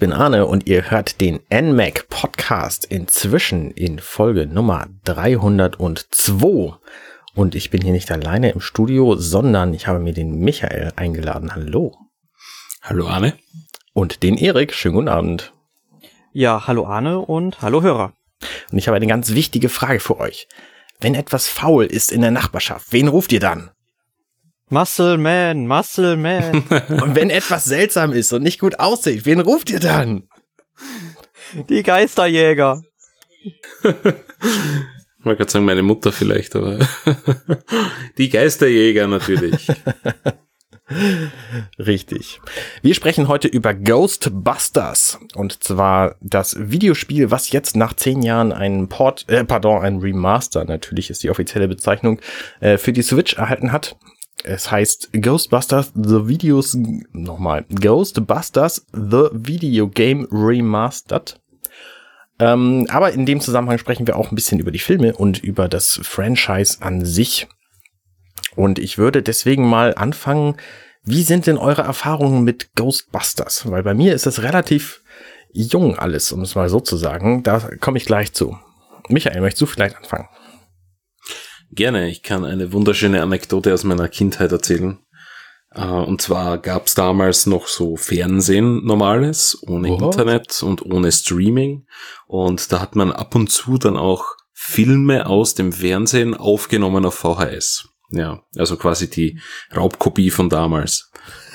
Ich bin Arne und ihr hört den NMAC Podcast inzwischen in Folge Nummer 302. Und ich bin hier nicht alleine im Studio, sondern ich habe mir den Michael eingeladen. Hallo. Hallo Arne. Und den Erik. Schönen guten Abend. Ja, hallo Arne und hallo Hörer. Und ich habe eine ganz wichtige Frage für euch. Wenn etwas faul ist in der Nachbarschaft, wen ruft ihr dann? Muscle Man, Muscle Man. und wenn etwas seltsam ist und nicht gut aussieht, wen ruft ihr dann? Die Geisterjäger. Ich wollte gerade sagen, meine Mutter vielleicht, aber die Geisterjäger natürlich. Richtig. Wir sprechen heute über Ghostbusters. Und zwar das Videospiel, was jetzt nach zehn Jahren einen Port, äh, pardon, ein Remaster, natürlich ist die offizielle Bezeichnung, äh, für die Switch erhalten hat. Es heißt Ghostbusters The Videos, nochmal, Ghostbusters The Video Game Remastered. Ähm, aber in dem Zusammenhang sprechen wir auch ein bisschen über die Filme und über das Franchise an sich. Und ich würde deswegen mal anfangen, wie sind denn eure Erfahrungen mit Ghostbusters? Weil bei mir ist es relativ jung alles, um es mal so zu sagen. Da komme ich gleich zu. Michael, möchtest du vielleicht anfangen? Gerne, ich kann eine wunderschöne Anekdote aus meiner Kindheit erzählen. Äh, und zwar gab es damals noch so Fernsehen normales, ohne What? Internet und ohne Streaming. Und da hat man ab und zu dann auch Filme aus dem Fernsehen aufgenommen auf VHS. Ja, also quasi die Raubkopie von damals.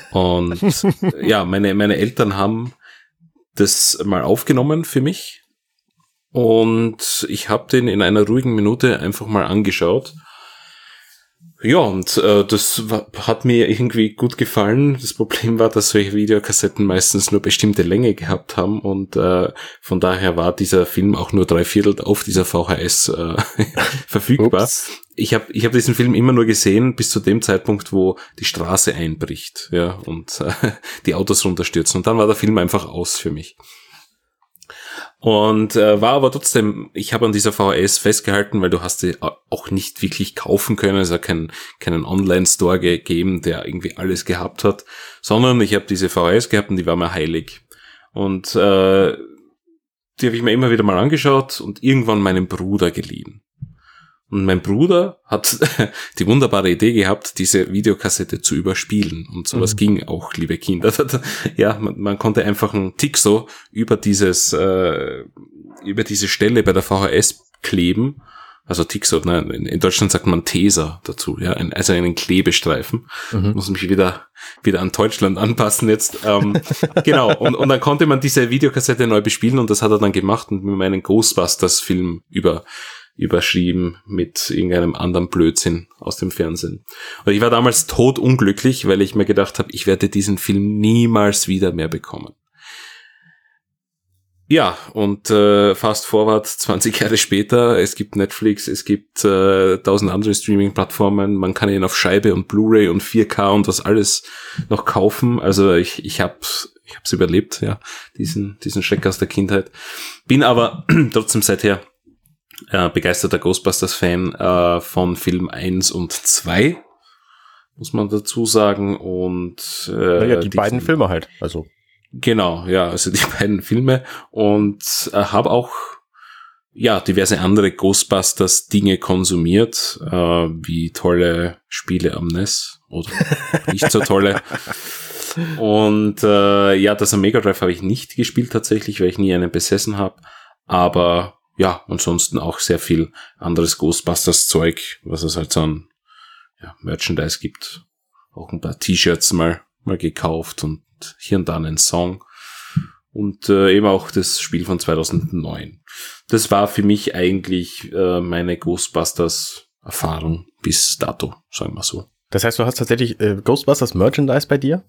Und ja, meine, meine Eltern haben das mal aufgenommen für mich und ich habe den in einer ruhigen Minute einfach mal angeschaut. Ja, und äh, das war, hat mir irgendwie gut gefallen. Das Problem war, dass solche Videokassetten meistens nur bestimmte Länge gehabt haben und äh, von daher war dieser Film auch nur drei Viertel auf dieser VHS äh, verfügbar. Ups. Ich habe ich hab diesen Film immer nur gesehen bis zu dem Zeitpunkt, wo die Straße einbricht, ja, und äh, die Autos runterstürzen. Und dann war der Film einfach aus für mich. Und äh, war aber trotzdem, ich habe an dieser VHS festgehalten, weil du hast sie auch nicht wirklich kaufen können, es hat keinen, keinen Online-Store gegeben, der irgendwie alles gehabt hat, sondern ich habe diese VHS gehabt und die war mir heilig. Und äh, die habe ich mir immer wieder mal angeschaut und irgendwann meinem Bruder geliehen. Und mein Bruder hat die wunderbare Idee gehabt, diese Videokassette zu überspielen. Und sowas mhm. ging auch, liebe Kinder. ja, man, man, konnte einfach einen Tick so über dieses, äh, über diese Stelle bei der VHS kleben. Also Tixo, ne? in Deutschland sagt man Teser dazu, ja, ein, also einen Klebestreifen. Mhm. Muss mich wieder, wieder an Deutschland anpassen jetzt. Ähm, genau, und, und dann konnte man diese Videokassette neu bespielen und das hat er dann gemacht und mit meinem Ghostbusters-Film über überschrieben mit irgendeinem anderen Blödsinn aus dem Fernsehen. Und ich war damals tot unglücklich, weil ich mir gedacht habe, ich werde diesen Film niemals wieder mehr bekommen. Ja, und äh, fast forward 20 Jahre später, es gibt Netflix, es gibt äh, tausend andere Streaming-Plattformen, man kann ihn auf Scheibe und Blu-ray und 4K und was alles noch kaufen. Also ich, ich habe ich hab's überlebt, ja, diesen, diesen Schreck aus der Kindheit. Bin aber trotzdem seither äh, begeisterter Ghostbusters-Fan äh, von Film 1 und 2, muss man dazu sagen. Und äh, naja, die beiden Filme halt, also. Genau, ja, also die beiden Filme. Und äh, habe auch ja, diverse andere Ghostbusters Dinge konsumiert, äh, wie tolle Spiele am NES oder nicht so tolle. Und äh, ja, das am Mega Drive habe ich nicht gespielt tatsächlich, weil ich nie einen besessen habe. Aber ja, ansonsten auch sehr viel anderes Ghostbusters-Zeug, was es halt so an ja, Merchandise gibt. Auch ein paar T-Shirts mal, mal gekauft und hier und da einen Song. Und äh, eben auch das Spiel von 2009. Das war für mich eigentlich äh, meine Ghostbusters-Erfahrung bis dato, sagen wir so. Das heißt, du hast tatsächlich äh, Ghostbusters Merchandise bei dir?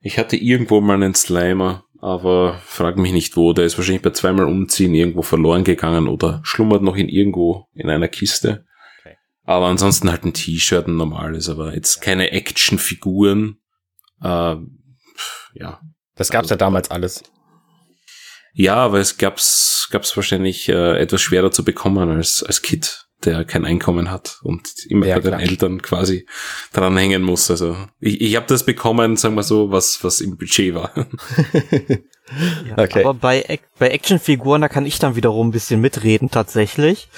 Ich hatte irgendwo mal einen Slimer, aber frag mich nicht wo. Der ist wahrscheinlich bei zweimal Umziehen irgendwo verloren gegangen oder schlummert noch in irgendwo in einer Kiste. Okay. Aber ansonsten halt ein T-Shirt, ein normales, aber jetzt keine Actionfiguren. Äh, ja. Das gab's also, ja damals alles. Ja, aber es gab's, gab's wahrscheinlich äh, etwas schwerer zu bekommen als, als Kit. Der kein Einkommen hat und immer Ja, bei den klar. Eltern quasi dranhängen muss. Also ich, ich habe das bekommen, sagen wir so, was, was im Budget war. Ja, Okay. Aber bei, bei Actionfiguren, da kann ich dann wiederum ein bisschen mitreden tatsächlich.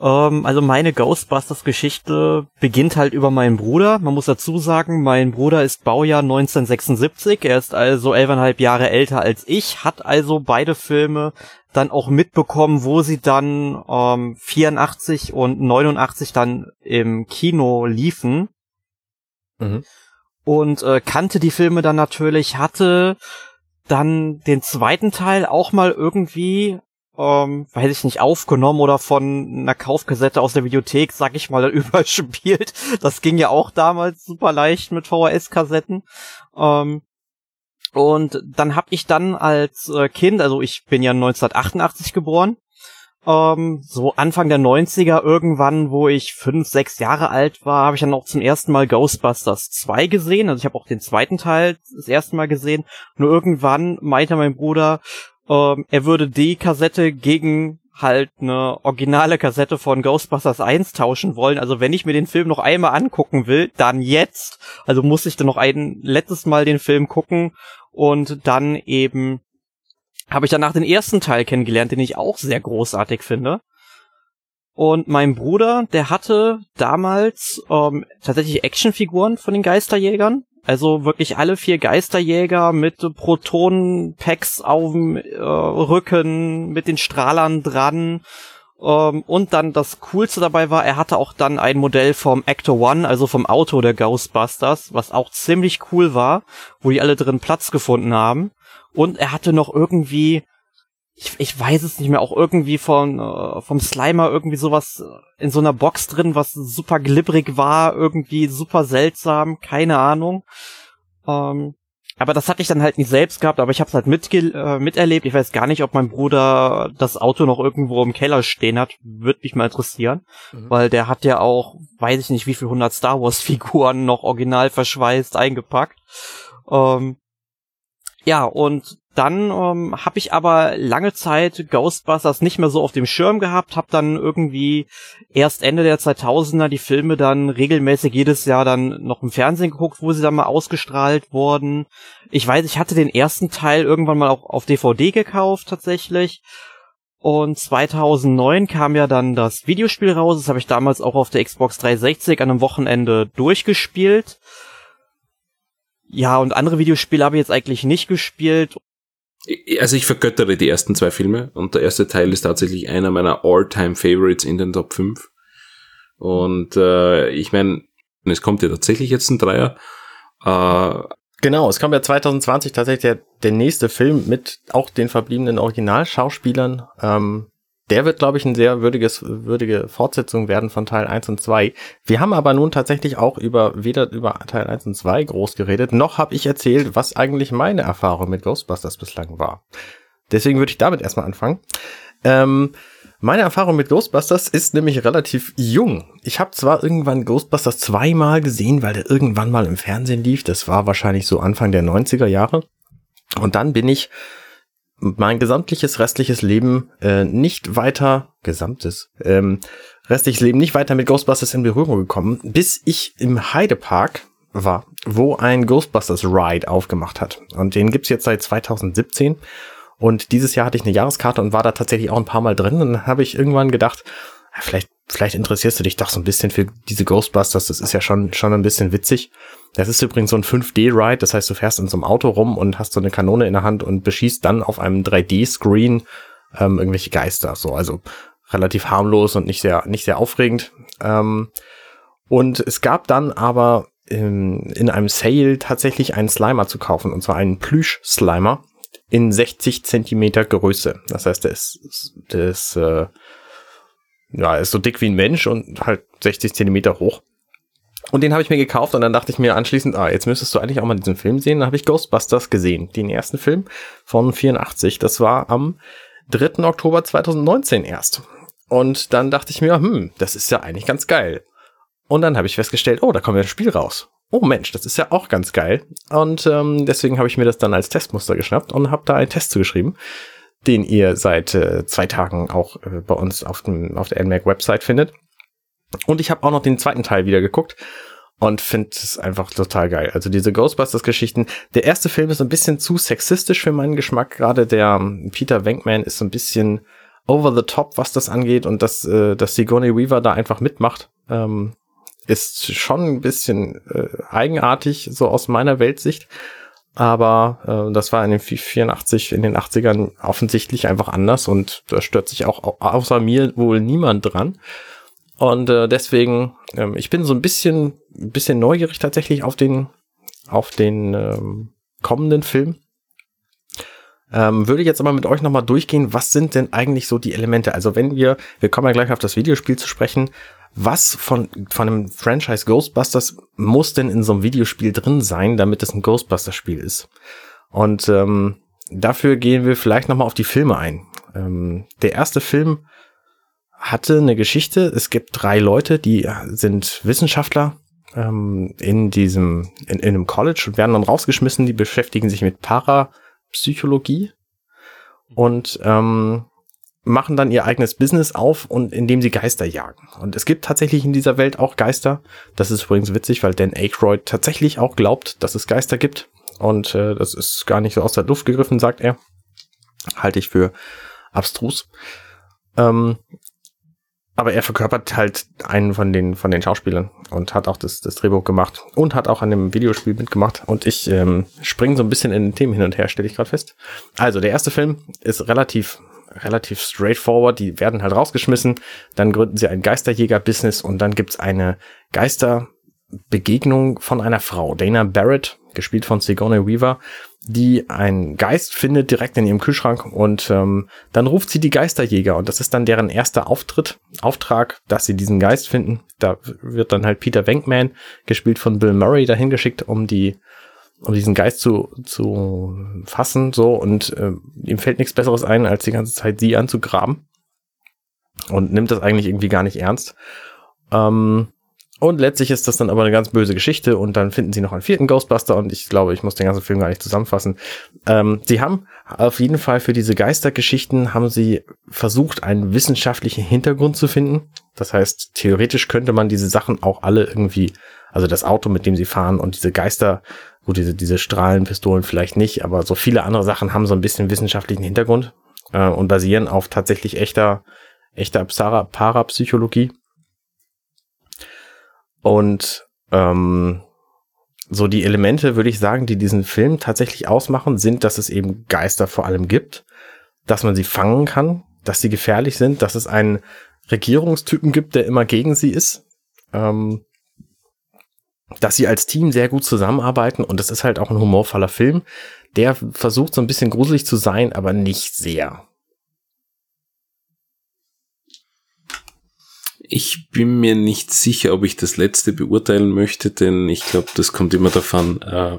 Ähm, also meine Ghostbusters-Geschichte beginnt halt über meinen Bruder. Man muss dazu sagen, mein Bruder ist Baujahr 1976. Er ist also elfeinhalb Jahre älter als ich, hat also beide Filme dann auch mitbekommen, wo sie dann ähm, 84 und 89 dann im Kino liefen Mhm. und äh, kannte die Filme dann natürlich, hatte dann den zweiten Teil auch mal irgendwie, ähm, weiß ich nicht, aufgenommen oder von einer Kaufkassette aus der Videothek, sag ich mal, dann überspielt. Das ging ja auch damals super leicht mit VHS-Kassetten. Ähm, und dann hab ich dann als äh, Kind, also ich bin ja 1988 geboren, ähm, so Anfang der 90er irgendwann, wo ich fünf, sechs Jahre alt war, habe ich dann auch zum ersten Mal Ghostbusters 2 gesehen. Also ich habe auch den zweiten Teil das erste Mal gesehen. Nur irgendwann meinte mein Bruder, ähm, er würde die Kassette gegen halt eine originale Kassette von Ghostbusters 1 tauschen wollen. Also wenn ich mir den Film noch einmal angucken will, dann jetzt. Also muss ich dann noch ein letztes Mal den Film gucken und dann eben habe ich danach den ersten Teil kennengelernt, den ich auch sehr großartig finde. Und mein Bruder, der hatte damals ähm, tatsächlich Actionfiguren von den Geisterjägern. Also wirklich alle vier Geisterjäger mit Protonen-Packs auf dem äh, Rücken, mit den Strahlern dran. Ähm, und dann das Coolste dabei war, er hatte auch dann ein Modell vom Actor One, also vom Auto der Ghostbusters, was auch ziemlich cool war, wo die alle drin Platz gefunden haben. Und er hatte noch irgendwie, ich, ich weiß es nicht mehr, auch irgendwie von, äh, vom Slimer irgendwie sowas in so einer Box drin, was super glibberig war, irgendwie super seltsam, keine Ahnung. Ähm, aber das hatte ich dann halt nicht selbst gehabt, aber ich habe es halt mitge äh, miterlebt. Ich weiß gar nicht, ob mein Bruder das Auto noch irgendwo im Keller stehen hat. Würde mich mal interessieren, Mhm. weil der hat ja auch, weiß ich nicht, wie viel hundert Star Wars Figuren noch original verschweißt eingepackt. Ähm, ja, und dann ähm, habe ich aber lange Zeit Ghostbusters nicht mehr so auf dem Schirm gehabt, habe dann irgendwie erst Ende der 2000er die Filme dann regelmäßig jedes Jahr dann noch im Fernsehen geguckt, wo sie dann mal ausgestrahlt wurden. Ich weiß, ich hatte den ersten Teil irgendwann mal auch auf DVD gekauft tatsächlich. Und 2009 kam ja dann das Videospiel raus. Das habe ich damals auch auf der Xbox 360 an einem Wochenende durchgespielt. Ja, und andere Videospiele habe ich jetzt eigentlich nicht gespielt. Also ich vergöttere die ersten zwei Filme und der erste Teil ist tatsächlich einer meiner All-Time-Favorites in den Top 5. Und äh, ich meine, es kommt ja tatsächlich jetzt ein Dreier. Äh, Genau, es kommt ja 2020 tatsächlich der, der nächste Film mit auch den verbliebenen Originalschauspielern. Ähm, der wird, glaube ich, ein sehr würdiges, würdige Fortsetzung werden von Teil 1 und 2. Wir haben aber nun tatsächlich auch über weder über Teil 1 und 2 groß geredet, noch habe ich erzählt, was eigentlich meine Erfahrung mit Ghostbusters bislang war. Deswegen würde ich damit erstmal anfangen. Ähm, meine Erfahrung mit Ghostbusters ist nämlich relativ jung. Ich habe zwar irgendwann Ghostbusters zweimal gesehen, weil der irgendwann mal im Fernsehen lief. Das war wahrscheinlich so Anfang der 90er Jahre. Und dann bin ich mein gesamtliches restliches Leben äh, nicht weiter, gesamtes, ähm, restliches Leben nicht weiter mit Ghostbusters in Berührung gekommen, bis ich im Heidepark war, wo ein Ghostbusters Ride aufgemacht hat. Und den gibt's jetzt seit 2017. Und dieses Jahr hatte ich eine Jahreskarte und war da tatsächlich auch ein paar Mal drin. Und dann habe ich irgendwann gedacht, vielleicht, vielleicht interessierst du dich doch so ein bisschen für diese Ghostbusters. Das ist ja schon, schon ein bisschen witzig. Das ist übrigens so ein 5D-Ride. Das heißt, du fährst in so einem Auto rum und hast so eine Kanone in der Hand und beschießt dann auf einem 3D-Screen ähm, irgendwelche Geister. So, also relativ harmlos und nicht sehr, nicht sehr aufregend. Ähm, und es gab dann aber in, in einem Sale tatsächlich einen Slimer zu kaufen. Und zwar einen Plüsch-Slimer in 60 Zentimeter Größe. Das heißt, der ist, der ist, äh, ja, ist so dick wie ein Mensch und halt 60 Zentimeter hoch. Und den habe ich mir gekauft und dann dachte ich mir anschließend, ah, jetzt müsstest du eigentlich auch mal diesen Film sehen. Dann habe ich Ghostbusters gesehen, den ersten Film von 84. Das war am 3. Oktober 2019 erst. Und dann dachte ich mir, hm, das ist ja eigentlich ganz geil. Und dann habe ich festgestellt, oh, da kommt ja ein Spiel raus. Oh Mensch, das ist ja auch ganz geil. Und ähm, deswegen habe ich mir das dann als Testmuster geschnappt und habe da einen Test zugeschrieben, den ihr seit äh, zwei Tagen auch äh, bei uns auf, dem, auf der NMAC Website findet. Und ich habe auch noch den zweiten Teil wieder geguckt und finde es einfach total geil. Also diese Ghostbusters-Geschichten. Der erste Film ist ein bisschen zu sexistisch für meinen Geschmack. Gerade der ähm, Peter Venkman ist so ein bisschen over the top, was das angeht und dass, äh, dass Sigourney Weaver da einfach mitmacht, ähm, ist schon ein bisschen äh, eigenartig, so aus meiner Weltsicht. Aber äh, das war in den 84, in den 80ern offensichtlich einfach anders und da stört sich auch außer mir wohl niemand dran. Und äh, deswegen, ähm, ich bin so ein bisschen, ein bisschen neugierig tatsächlich auf den, auf den ähm, kommenden Film. Ähm, würde jetzt aber mit euch nochmal durchgehen, was sind denn eigentlich so die Elemente? Also wenn wir, wir kommen ja gleich auf das Videospiel zu sprechen, was von, von einem Franchise Ghostbusters muss denn in so einem Videospiel drin sein, damit es ein Ghostbusters-Spiel ist? Und ähm, dafür gehen wir vielleicht nochmal auf die Filme ein. Ähm, der erste Film hatte eine Geschichte. Es gibt drei Leute, die sind Wissenschaftler ähm, in diesem, in, in einem College und werden dann rausgeschmissen. Die beschäftigen sich mit Parapsychologie und ähm, machen dann ihr eigenes Business auf und indem sie Geister jagen. Und es gibt tatsächlich in dieser Welt auch Geister. Das ist übrigens witzig, weil Dan Aykroyd tatsächlich auch glaubt, dass es Geister gibt. Und äh, das ist gar nicht so aus der Luft gegriffen, sagt er. Halte ich für abstrus. Ähm, aber er verkörpert halt einen von den von den Schauspielern und hat auch das, das Drehbuch gemacht und hat auch an dem Videospiel mitgemacht. Und ich ähm, springe so ein bisschen in den Themen hin und her, stelle ich gerade fest. Also der erste Film ist relativ relativ straightforward. Die werden halt rausgeschmissen, dann gründen sie ein Geisterjäger-Business und dann gibt's eine Geisterbegegnung von einer Frau, Dana Barrett, gespielt von Sigourney Weaver, die einen Geist findet direkt in ihrem Kühlschrank und ähm, dann ruft sie die Geisterjäger und das ist dann deren erster Auftritt, Auftrag, dass sie diesen Geist finden. Da wird dann halt Peter Venkman, gespielt von Bill Murray, dahin geschickt, um die um diesen Geist zu, zu fassen, so, und äh, ihm fällt nichts Besseres ein, als die ganze Zeit sie anzugraben. Und nimmt das eigentlich irgendwie gar nicht ernst. Ähm, und letztlich ist das dann aber eine ganz böse Geschichte und dann finden sie noch einen vierten Ghostbuster und ich glaube, ich muss den ganzen Film gar nicht zusammenfassen. Ähm, sie haben auf jeden Fall für diese Geistergeschichten haben sie versucht, einen wissenschaftlichen Hintergrund zu finden. Das heißt, theoretisch könnte man diese Sachen auch alle irgendwie, also das Auto, mit dem sie fahren und diese Geister, gut, diese, diese Strahlenpistolen vielleicht nicht, aber so viele andere Sachen haben so ein bisschen wissenschaftlichen Hintergrund äh, und basieren auf tatsächlich echter, echter Parapsychologie. Und ähm, so die Elemente, würde ich sagen, die diesen Film tatsächlich ausmachen, sind, dass es eben Geister vor allem gibt, dass man sie fangen kann, dass sie gefährlich sind, dass es einen Regierungstypen gibt, der immer gegen sie ist, ähm, dass sie als Team sehr gut zusammenarbeiten und es ist halt auch ein humorvoller Film, der versucht so ein bisschen gruselig zu sein, aber nicht sehr. Ich bin mir nicht sicher, ob ich das letzte beurteilen möchte, denn ich glaube, das kommt immer davon, äh,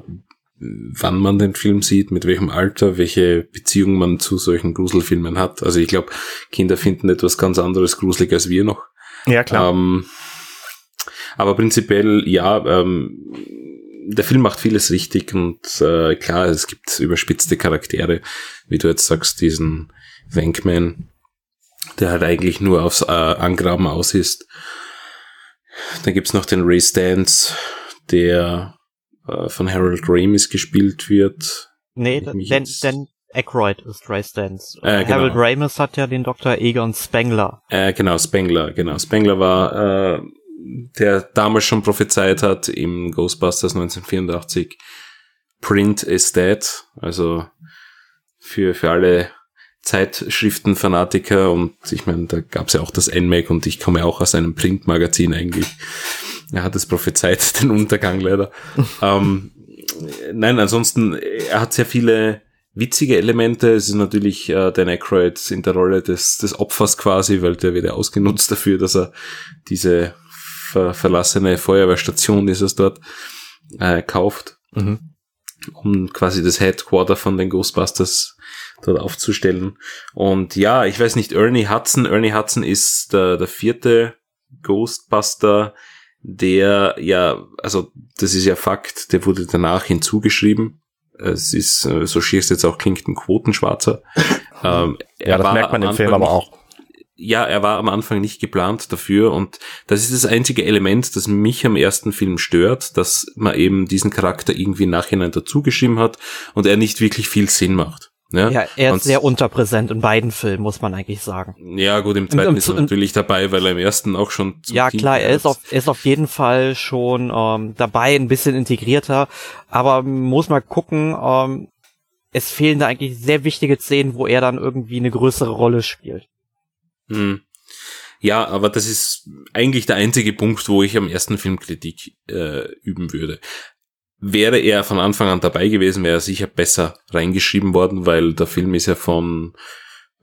wann man den Film sieht, mit welchem Alter, welche Beziehung man zu solchen Gruselfilmen hat. Also ich glaube, Kinder finden etwas ganz anderes gruselig als wir noch. Ja, klar. Ähm, aber prinzipiell, ja, ähm, der Film macht vieles richtig und äh, klar, es gibt überspitzte Charaktere, wie du jetzt sagst, diesen Wankman, der halt eigentlich nur aufs äh, Angraben aus ist. Dann gibt's noch den Ray Stance, der äh, von Harold Ramis gespielt wird. Nee, denn, denn Aykroyd ist Ray Stance. Äh, genau. Harold Ramis hat ja den Dr. Egon Spengler. Äh, genau, Spengler, genau. Spengler war, äh, der damals schon prophezeit hat im Ghostbusters 1984, Print is dead. Also für, für alle Zeitschriftenfanatiker und ich meine, da gab es ja auch das NMAC und ich komme auch aus einem Printmagazin eigentlich. Er hat es prophezeit, den Untergang leider. ähm, nein, ansonsten, er hat sehr viele witzige Elemente. Es ist natürlich äh, Dan Aykroyd in der Rolle des, des Opfers quasi, weil der wird ja ausgenutzt dafür, dass er diese ver verlassene Feuerwehrstation, ist es dort, äh, kauft. Mhm. Um quasi das Headquarter von den Ghostbusters dort aufzustellen. Und ja, ich weiß nicht, Ernie Hudson, Ernie Hudson ist der, der vierte Ghostbuster, der ja, also das ist ja Fakt, der wurde danach hinzugeschrieben. Es ist, äh, so schier es jetzt auch klingt, ein Quotenschwarzer. ähm, ja, das merkt man im Film aber auch. Ja, er war am Anfang nicht geplant dafür und das ist das einzige Element, das mich am ersten Film stört, dass man eben diesen Charakter irgendwie im Nachhinein dazugeschrieben hat und er nicht wirklich viel Sinn macht. Ja, ja er und ist sehr unterpräsent in beiden Filmen, muss man eigentlich sagen. Ja, gut, im zweiten Im- im- ist er natürlich dabei, weil er im ersten auch schon Ja, Kind klar, er ist auf, er ist auf jeden Fall schon ähm, dabei, ein bisschen integrierter, aber muss mal gucken, ähm, es fehlen da eigentlich sehr wichtige Szenen, wo er dann irgendwie eine größere Rolle spielt. Hm. Ja, aber das ist eigentlich der einzige Punkt, wo ich am ersten Film Kritik äh, üben würde. Wäre er von Anfang an dabei gewesen, wäre er sicher besser reingeschrieben worden, weil der Film ist ja von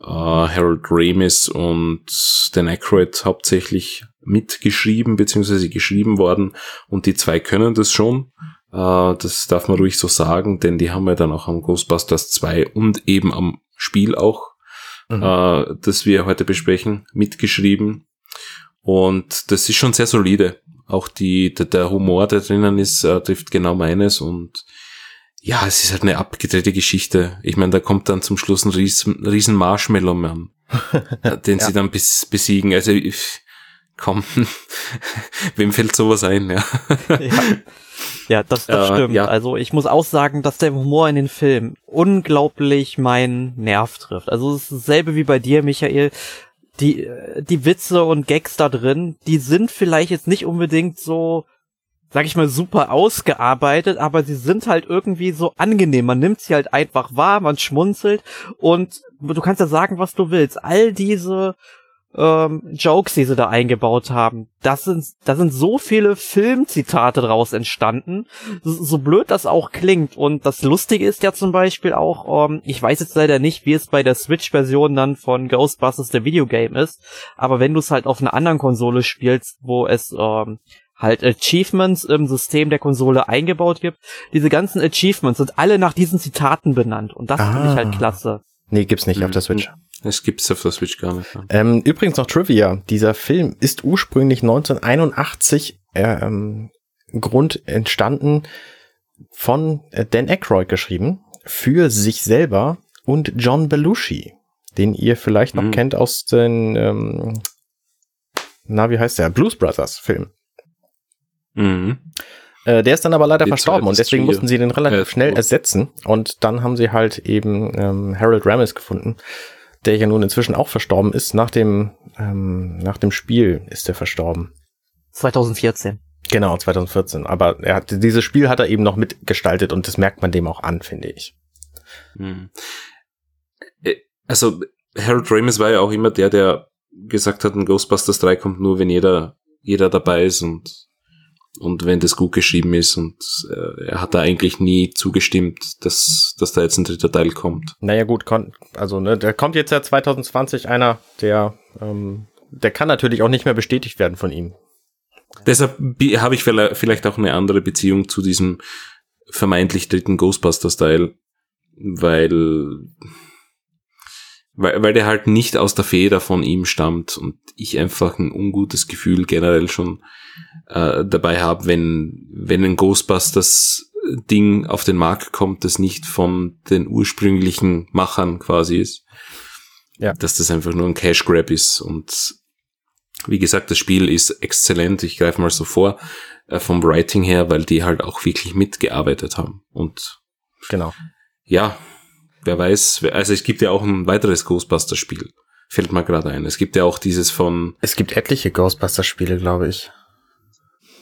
äh, Harold Ramis und Dan Aykroyd hauptsächlich mitgeschrieben beziehungsweise geschrieben worden und die zwei können das schon. Äh, das darf man ruhig so sagen, denn die haben ja dann auch am Ghostbusters 2 und eben am Spiel auch Mhm. äh, das wir heute besprechen, mitgeschrieben. Und das ist schon sehr solide. Auch die, der, der Humor, der drinnen ist, äh, trifft genau meines und ja, es ist halt eine abgedrehte Geschichte. Ich meine, da kommt dann zum Schluss ein riesen, riesen Marshmallow-Mann, äh, den Ja. sie dann bis, besiegen. Also, ich, komm, wem fällt sowas ein, ja? ja. Ja, das, das Äh, stimmt. ja. Also ich muss auch sagen, dass der Humor in den Filmen unglaublich meinen Nerv trifft. Also es ist dasselbe wie bei dir, Michael. Die, die Witze und Gags da drin, die sind vielleicht jetzt nicht unbedingt so, sag ich mal, super ausgearbeitet, aber sie sind halt irgendwie so angenehm. Man nimmt sie halt einfach wahr, man schmunzelt und du kannst ja sagen, was du willst. All diese ähm, Jokes, die sie da eingebaut haben. Das sind, da sind so viele Filmzitate draus entstanden. So, so blöd das auch klingt. Und das Lustige ist ja zum Beispiel auch, ähm, ich weiß jetzt leider nicht, wie es bei der Switch-Version dann von Ghostbusters der Videogame ist, aber wenn du es halt auf einer anderen Konsole spielst, wo es ähm, halt Achievements im System der Konsole eingebaut gibt, diese ganzen Achievements sind alle nach diesen Zitaten benannt. Und das finde ich halt Ah. klasse. Nee, gibt's nicht auf Mhm. der Switch. Es gibt's auf der Switch gar nicht. Ähm, übrigens noch Trivia. Dieser Film ist ursprünglich 1981 äh, ähm, Grund entstanden von äh, Dan Aykroyd geschrieben für sich selber und John Belushi, den ihr vielleicht noch Mhm. kennt aus den ähm, na wie heißt der Blues Brothers Film. Mhm. Äh, der ist dann aber leider Die verstorben und deswegen mussten sie den relativ Äh, schnell ersetzen und dann haben sie halt eben ähm, Harold Ramis gefunden, der ja nun inzwischen auch verstorben ist. Nach dem ähm, nach dem Spiel ist er verstorben. 2014. Genau, 2014. Aber er hat dieses Spiel hat er eben noch mitgestaltet und das merkt man dem auch an, finde ich. Hm. Äh, Also, Harold Ramis war ja auch immer der, der gesagt hat, ein Ghostbusters 3 kommt nur, wenn jeder, jeder dabei ist und, und wenn das gut geschrieben ist und äh, er hat da eigentlich nie zugestimmt, dass, dass da jetzt ein dritter Teil kommt. Naja gut, also ne, der kommt jetzt ja 2020 einer, der ähm, der kann natürlich auch nicht mehr bestätigt werden von ihm. Deshalb habe ich vielleicht vielleicht auch eine andere Beziehung zu diesem vermeintlich dritten Ghostbusters-Teil, weil, weil, weil der halt nicht aus der Feder von ihm stammt und ich einfach ein ungutes Gefühl generell schon äh, dabei habe, wenn, wenn ein Ghostbusters-Ding auf den Markt kommt, das nicht von den ursprünglichen Machern quasi ist. Ja. Dass das einfach nur ein Cash Grab ist und wie gesagt, das Spiel ist exzellent. Ich greife mal so vor äh, vom Writing her, weil die halt auch wirklich mitgearbeitet haben. Und Genau. ja, wer weiß, also es gibt ja auch ein weiteres Ghostbusters-Spiel. Fällt mir gerade ein. Es gibt ja auch dieses von, Es gibt etliche Ghostbusters-Spiele, glaube ich.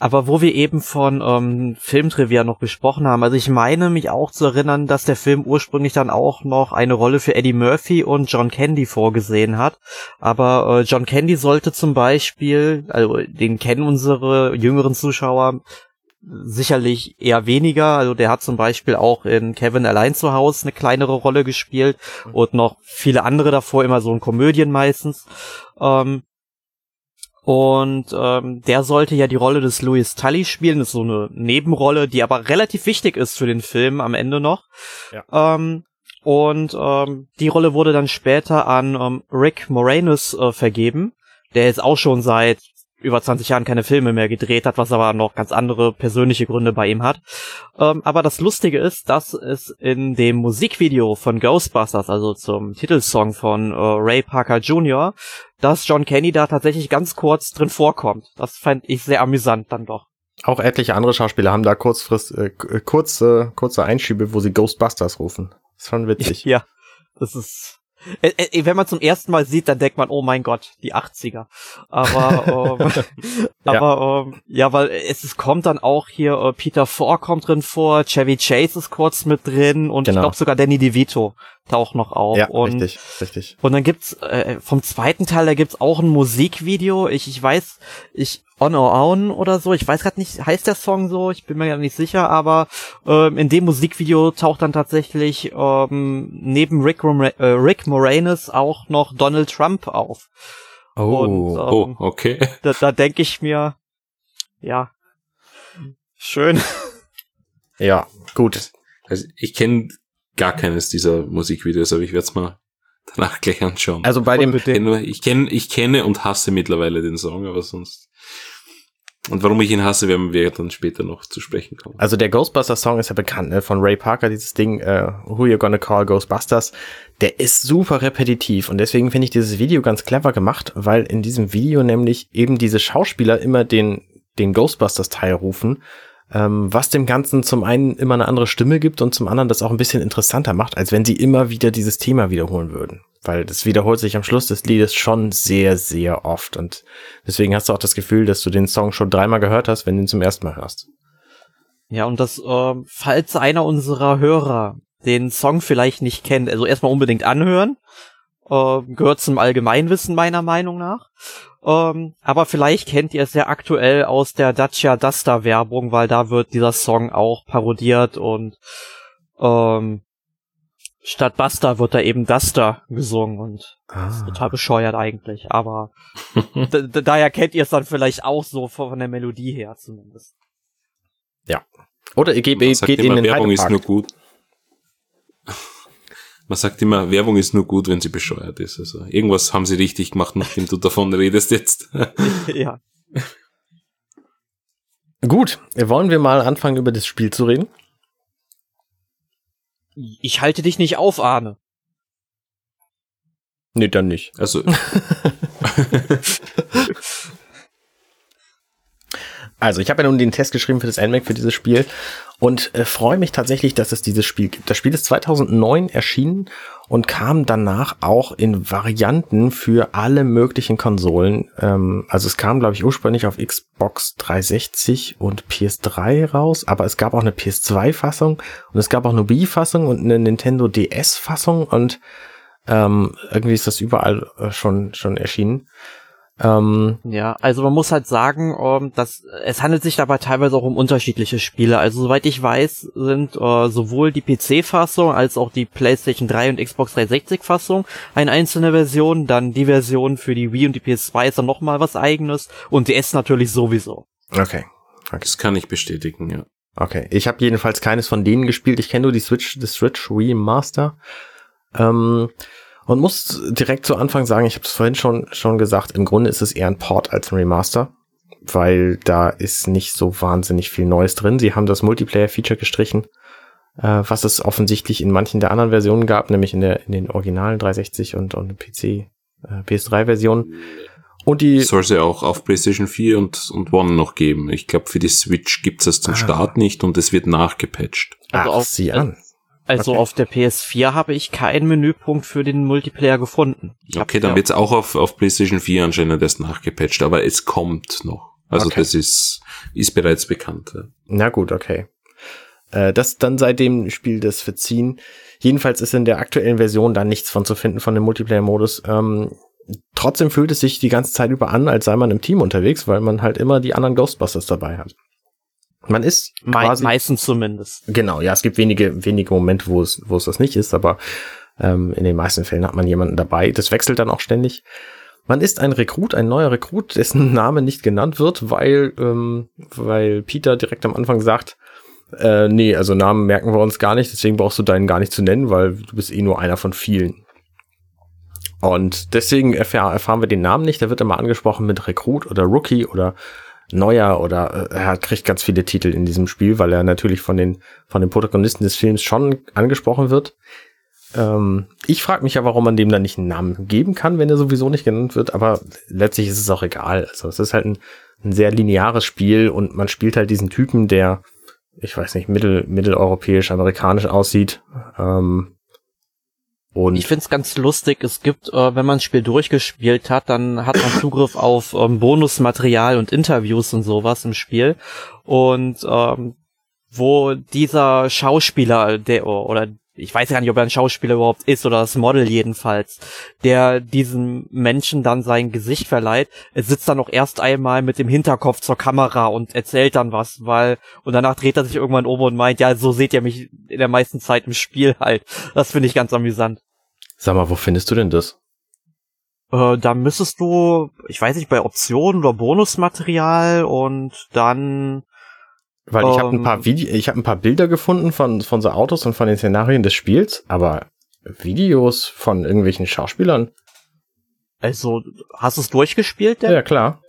Aber wo wir eben von ähm, Filmtrivia noch gesprochen haben, also ich meine mich auch zu erinnern, dass der Film ursprünglich dann auch noch eine Rolle für Eddie Murphy und John Candy vorgesehen hat. Aber äh, John Candy sollte zum Beispiel, also den kennen unsere jüngeren Zuschauer sicherlich eher weniger. Also der hat zum Beispiel auch in Kevin allein zu Hause eine kleinere Rolle gespielt und noch viele andere davor, immer so in Komödien meistens. Ähm, und ähm, der sollte ja die Rolle des Louis Tully spielen. Das ist so eine Nebenrolle, die aber relativ wichtig ist für den Film am Ende noch. Ja. Ähm, und ähm, die Rolle wurde dann später an ähm, Rick Moranis äh, vergeben, der jetzt auch schon seit über 20 Jahren keine Filme mehr gedreht hat, was aber noch ganz andere persönliche Gründe bei ihm hat. Ähm, aber das Lustige ist, dass es in dem Musikvideo von Ghostbusters, also zum Titelsong von äh, Ray Parker Jr., dass John Kenny da tatsächlich ganz kurz drin vorkommt. Das fand ich sehr amüsant dann doch. Auch etliche andere Schauspieler haben da kurzfrist, äh, kurze, kurze Einschiebe, wo sie Ghostbusters rufen. Das ist schon witzig. Ja, das ist äh, äh, wenn man zum ersten Mal sieht, dann denkt man, oh mein Gott, die 80er. Aber, ähm, aber ähm, ja, weil es, es kommt dann auch hier, äh, Peter Falk kommt drin vor, Chevy Chase ist kurz mit drin und genau. ich glaube sogar Danny DeVito taucht noch auf. Ja, und, richtig, richtig. Und dann gibt's äh, vom zweiten Teil, da gibt's auch ein Musikvideo. Ich, ich weiß, ich On or On oder so. Ich weiß gerade nicht, heißt der Song so? Ich bin mir ja nicht sicher, aber ähm, in dem Musikvideo taucht dann tatsächlich ähm, neben Rick, Mora äh, Rick Moranis auch noch Donald Trump auf. Oh, Und, ähm, oh okay. Da, da denke ich mir, ja, schön. Ja, gut. Also ich kenne gar keines dieser Musikvideos, aber ich werde es mal danach gleich anschauen. Also bei dem, ich kenne, ich kenne und hasse mittlerweile den Song, aber sonst. Und warum ich ihn hasse, werden wir dann später noch zu sprechen kommen. Also der Ghostbusters-Song ist ja bekannt, ne? von Ray Parker, dieses Ding, uh, Who You Gonna Call Ghostbusters. Der ist super repetitiv und deswegen finde ich dieses Video ganz clever gemacht, weil in diesem Video nämlich eben diese Schauspieler immer den, den Ghostbusters-Teil rufen, ähm, was dem Ganzen zum einen immer eine andere Stimme gibt und zum anderen das auch ein bisschen interessanter macht, als wenn sie immer wieder dieses Thema wiederholen würden weil das wiederholt sich am Schluss des Liedes schon sehr, sehr oft. Und deswegen hast du auch das Gefühl, dass du den Song schon dreimal gehört hast, wenn du ihn zum ersten Mal hörst. Ja, und das, äh, falls einer unserer Hörer den Song vielleicht nicht kennt, also erstmal unbedingt anhören, äh, gehört zum Allgemeinwissen meiner Meinung nach. Ähm, aber vielleicht kennt ihr es ja aktuell aus der Dacia Duster Werbung, weil da wird dieser Song auch parodiert und ähm, statt Buster wird da eben Duster gesungen und ah. das ist total bescheuert eigentlich, aber daher kennt ihr es dann vielleicht auch so von der Melodie her zumindest. Ja. Oder ihr geht, geht immer, in den Werbung ist nur gut. Man sagt immer, Werbung ist nur gut, wenn sie bescheuert ist. Also irgendwas haben sie richtig gemacht, nachdem du davon redest jetzt. ja. Gut, wollen wir mal anfangen, über das Spiel zu reden? Ich halte dich nicht auf, Arne. Nee, dann nicht. Also. also, ich habe ja nun den Test geschrieben für das NMAC für dieses Spiel und äh, freue mich tatsächlich, dass es dieses Spiel gibt. Das Spiel ist 2009 erschienen und kam danach auch in Varianten für alle möglichen Konsolen. Ähm, also es kam, glaube ich, ursprünglich auf Xbox 360 und PS3 raus, aber es gab auch eine PS2-Fassung und es gab auch eine Wii-Fassung und eine Nintendo DS-Fassung und ähm, irgendwie ist das überall äh, schon schon erschienen. Ähm, ja, also man muss halt sagen, ähm, dass es handelt sich dabei teilweise auch um unterschiedliche Spiele. Also soweit ich weiß, sind äh, sowohl die PC-Fassung als auch die PlayStation 3 und Xbox 360-Fassung eine einzelne Version. Dann die Version für die Wii und die PS2 ist dann nochmal was eigenes und die S natürlich sowieso. Okay. okay. Das kann ich bestätigen, ja. Okay, ich habe jedenfalls keines von denen gespielt. Ich kenne nur die Switch, die Switch Wii Master. Ähm, und muss direkt zu Anfang sagen, ich habe es vorhin schon, schon gesagt, im Grunde ist es eher ein Port als ein Remaster, weil da ist nicht so wahnsinnig viel Neues drin. Sie haben das Multiplayer-Feature gestrichen, äh, was es offensichtlich in manchen der anderen Versionen gab, nämlich in, der, in den originalen 360 und, und PC, äh, PS3-Versionen. Und die soll sie auch auf PlayStation 4 und, und One noch geben. Ich glaube, für die Switch gibt es zum ah. Start nicht und es wird nachgepatcht. Also Ach, auf, sie an. Also okay. auf der PS4 habe ich keinen Menüpunkt für den Multiplayer gefunden. Ich okay, dann wird's auch auf, auf PlayStation 4 anscheinend erst nachgepatcht, aber es kommt noch. Also okay. das ist, ist bereits bekannt. Ja. Na gut, okay. Äh, das dann seitdem Spiel das verziehen. Jedenfalls ist in der aktuellen Version da nichts von zu finden von dem Multiplayer-Modus. Ähm, trotzdem fühlt es sich die ganze Zeit über an, als sei man im Team unterwegs, weil man halt immer die anderen Ghostbusters dabei hat. Man ist quasi, meistens zumindest. Genau, ja, es gibt wenige, wenige Momente, wo es, wo es das nicht ist, aber ähm, in den meisten Fällen hat man jemanden dabei. Das wechselt dann auch ständig. Man ist ein Rekrut, ein neuer Rekrut, dessen Name nicht genannt wird, weil, ähm, weil Peter direkt am Anfang sagt, äh, nee, also Namen merken wir uns gar nicht, deswegen brauchst du deinen gar nicht zu nennen, weil du bist eh nur einer von vielen. Und deswegen erfahr erfahren wir den Namen nicht. Da wird immer angesprochen mit Rekrut oder Rookie oder Neuer oder äh, er kriegt ganz viele Titel in diesem Spiel, weil er natürlich von den von den Protagonisten des Films schon angesprochen wird. Ähm, ich frage mich ja, warum man dem dann nicht einen Namen geben kann, wenn er sowieso nicht genannt wird, aber letztlich ist es auch egal. Also es ist halt ein, ein sehr lineares Spiel und man spielt halt diesen Typen, der, ich weiß nicht, mittel, mitteleuropäisch, amerikanisch aussieht. Ähm, und ich find's ganz lustig, es gibt, äh, wenn man das Spiel durchgespielt hat, dann hat man Zugriff auf ähm, Bonusmaterial und Interviews und sowas im Spiel. Und ähm, wo dieser Schauspieler, der oder ich weiß gar nicht, ob er ein Schauspieler überhaupt ist oder das Model jedenfalls, der diesem Menschen dann sein Gesicht verleiht. Er sitzt dann noch erst einmal mit dem Hinterkopf zur Kamera und erzählt dann was, weil, und danach dreht er sich irgendwann um und meint, ja, so seht ihr mich in der meisten Zeit im Spiel halt. Das finde ich ganz amüsant. Sag mal, wo findest du denn das? Äh, da müsstest du, ich weiß nicht, bei Optionen oder Bonusmaterial und dann weil ich habe ein paar ähm. Vide ich habe ein paar Bilder gefunden von von so Autos und von den Szenarien des Spiels, aber Videos von irgendwelchen Schauspielern. Also hast du es durchgespielt? Denn? Ja klar.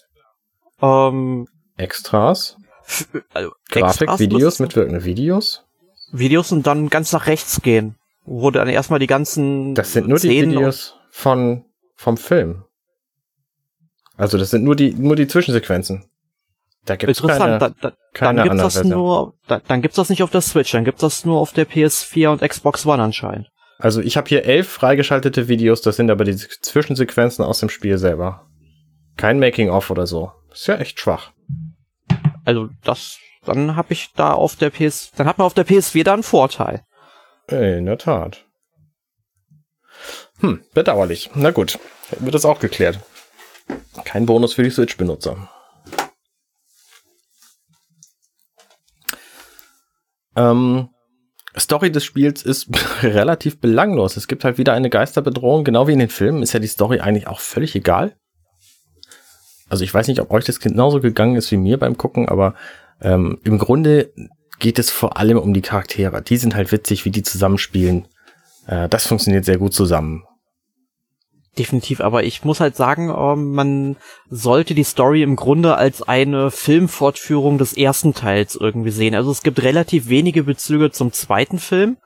Ähm, Extras. Also, Grafik, Extras Videos, mitwirkende Videos. Videos und dann ganz nach rechts gehen, wo dann erstmal die ganzen. Das sind nur Szenen die Videos von vom Film. Also das sind nur die nur die Zwischensequenzen. Da gibt's Interessant, keine, da, da, keine dann gibt's das Version. nur, da, dann gibt's das nicht auf der Switch, dann gibt's das nur auf der PS4 und Xbox One anscheinend. Also ich habe hier elf freigeschaltete Videos, das sind aber die Zwischensequenzen aus dem Spiel selber. Kein Making-of oder so. Ist ja echt schwach. Also das, dann habe ich da auf der PS, dann hat man auf der PS4 da einen Vorteil. In der Tat. Hm, bedauerlich. Na gut, wird das auch geklärt. Kein Bonus für die Switch-Benutzer. Ähm, Story des Spiels ist relativ belanglos. Es gibt halt wieder eine Geisterbedrohung, genau wie in den Filmen ist ja die Story eigentlich auch völlig egal. Also ich weiß nicht, ob euch das genauso gegangen ist wie mir beim Gucken, aber ähm, im Grunde geht es vor allem um die Charaktere. Die sind halt witzig, wie die zusammenspielen. Äh, das funktioniert sehr gut zusammen. Definitiv, aber ich muss halt sagen, ähm, man sollte die Story im Grunde als eine Filmfortführung des ersten Teils irgendwie sehen. Also es gibt relativ wenige Bezüge zum zweiten Film,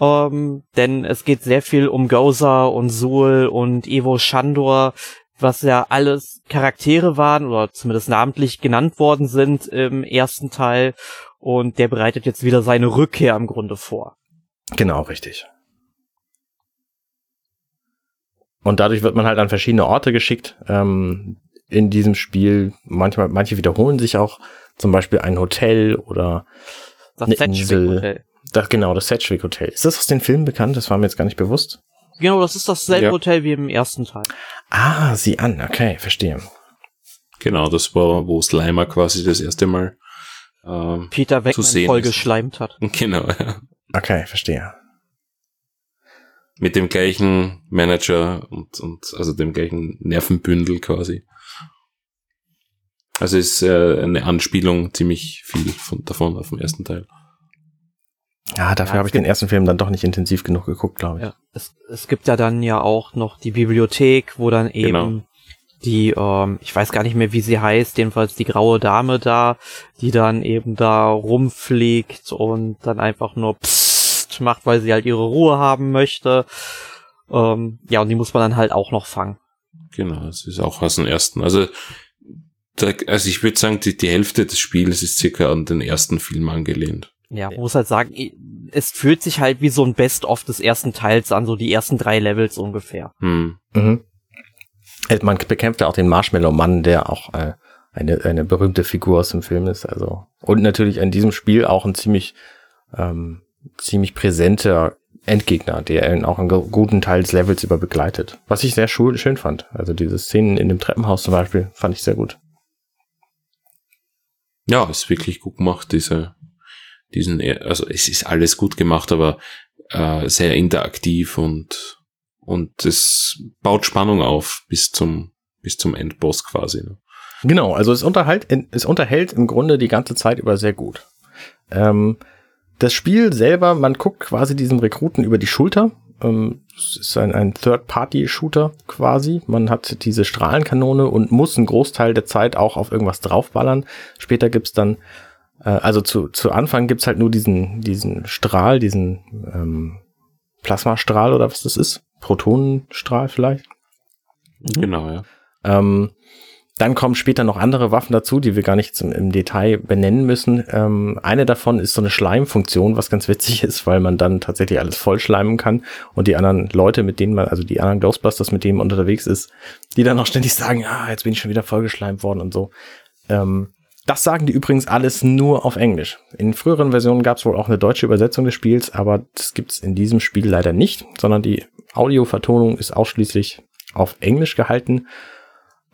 ähm, denn es geht sehr viel um Goza und Suhl und Evo Shandor, was ja alles Charaktere waren oder zumindest namentlich genannt worden sind im ersten Teil und der bereitet jetzt wieder seine Rückkehr im Grunde vor. Genau, richtig. Und dadurch wird man halt an verschiedene Orte geschickt ähm, in diesem Spiel. Manchmal, manche wiederholen sich auch, zum Beispiel ein Hotel oder das eine Insel. Hotel. Das, genau, das Sedgwick Hotel. Ist das aus den Filmen bekannt? Das war mir jetzt gar nicht bewusst. Genau, das ist dasselbe ja. Hotel wie im ersten Teil. Ah, sieh an, okay, verstehe. Genau, das war, wo Slimer quasi das erste Mal ähm, Peter Weckmann voll geschleimt hat. Genau, ja. Okay, verstehe mit dem gleichen Manager und, und also dem gleichen Nervenbündel quasi. Also ist äh, eine Anspielung ziemlich viel von, davon auf dem ersten Teil. Ja, dafür ja, habe ich den ersten Film dann doch nicht intensiv genug geguckt, glaube ich. Ja, es, es gibt ja dann ja auch noch die Bibliothek, wo dann eben genau. die, ähm, ich weiß gar nicht mehr, wie sie heißt, jedenfalls die graue Dame da, die dann eben da rumfliegt und dann einfach nur pss macht, weil sie halt ihre Ruhe haben möchte. Ähm, ja, und die muss man dann halt auch noch fangen. Genau, es ist auch aus dem ersten. Also, da, also ich würde sagen, die, die Hälfte des Spiels ist circa an den ersten Film angelehnt. Ja, muss halt sagen, es fühlt sich halt wie so ein Best-of des ersten Teils an, so die ersten drei Levels ungefähr. Hm. Mhm. Man bekämpft ja auch den Marshmallow-Mann, der auch äh, eine, eine berühmte Figur aus dem Film ist. Also und natürlich in diesem Spiel auch ein ziemlich ähm, ziemlich präsenter Endgegner, der ihn auch einen guten Teil des Levels über begleitet. Was ich sehr schön fand. Also diese Szenen in dem Treppenhaus zum Beispiel fand ich sehr gut. Ja, ist wirklich gut gemacht, diese, diesen, also es ist alles gut gemacht, aber äh, sehr interaktiv und, und es baut Spannung auf bis zum, bis zum Endboss quasi. Ne? Genau, also es unterhält, es unterhält im Grunde die ganze Zeit über sehr gut. Ähm, das Spiel selber, man guckt quasi diesem Rekruten über die Schulter Ähm, es ist ein, ein Third-Party-Shooter quasi. Man hat diese Strahlenkanone und muss einen Großteil der Zeit auch auf irgendwas draufballern. Später gibt's dann, äh, also zu, zu Anfang gibt's halt nur diesen, diesen Strahl, diesen ähm, Plasmastrahl oder was das ist. Protonenstrahl vielleicht. Genau, ja. Ähm, dann kommen später noch andere Waffen dazu, die wir gar nicht zum, im Detail benennen müssen. Ähm, eine davon ist so eine Schleimfunktion, was ganz witzig ist, weil man dann tatsächlich alles vollschleimen kann und die anderen Leute, mit denen man, also die anderen Ghostbusters, mit denen man unterwegs ist, die dann auch ständig sagen, ah, jetzt bin ich schon wieder vollgeschleimt worden und so. Ähm, das sagen die übrigens alles nur auf Englisch. In früheren Versionen gab es wohl auch eine deutsche Übersetzung des Spiels, aber das gibt's in diesem Spiel leider nicht, sondern die Audiovertonung ist ausschließlich auf Englisch gehalten.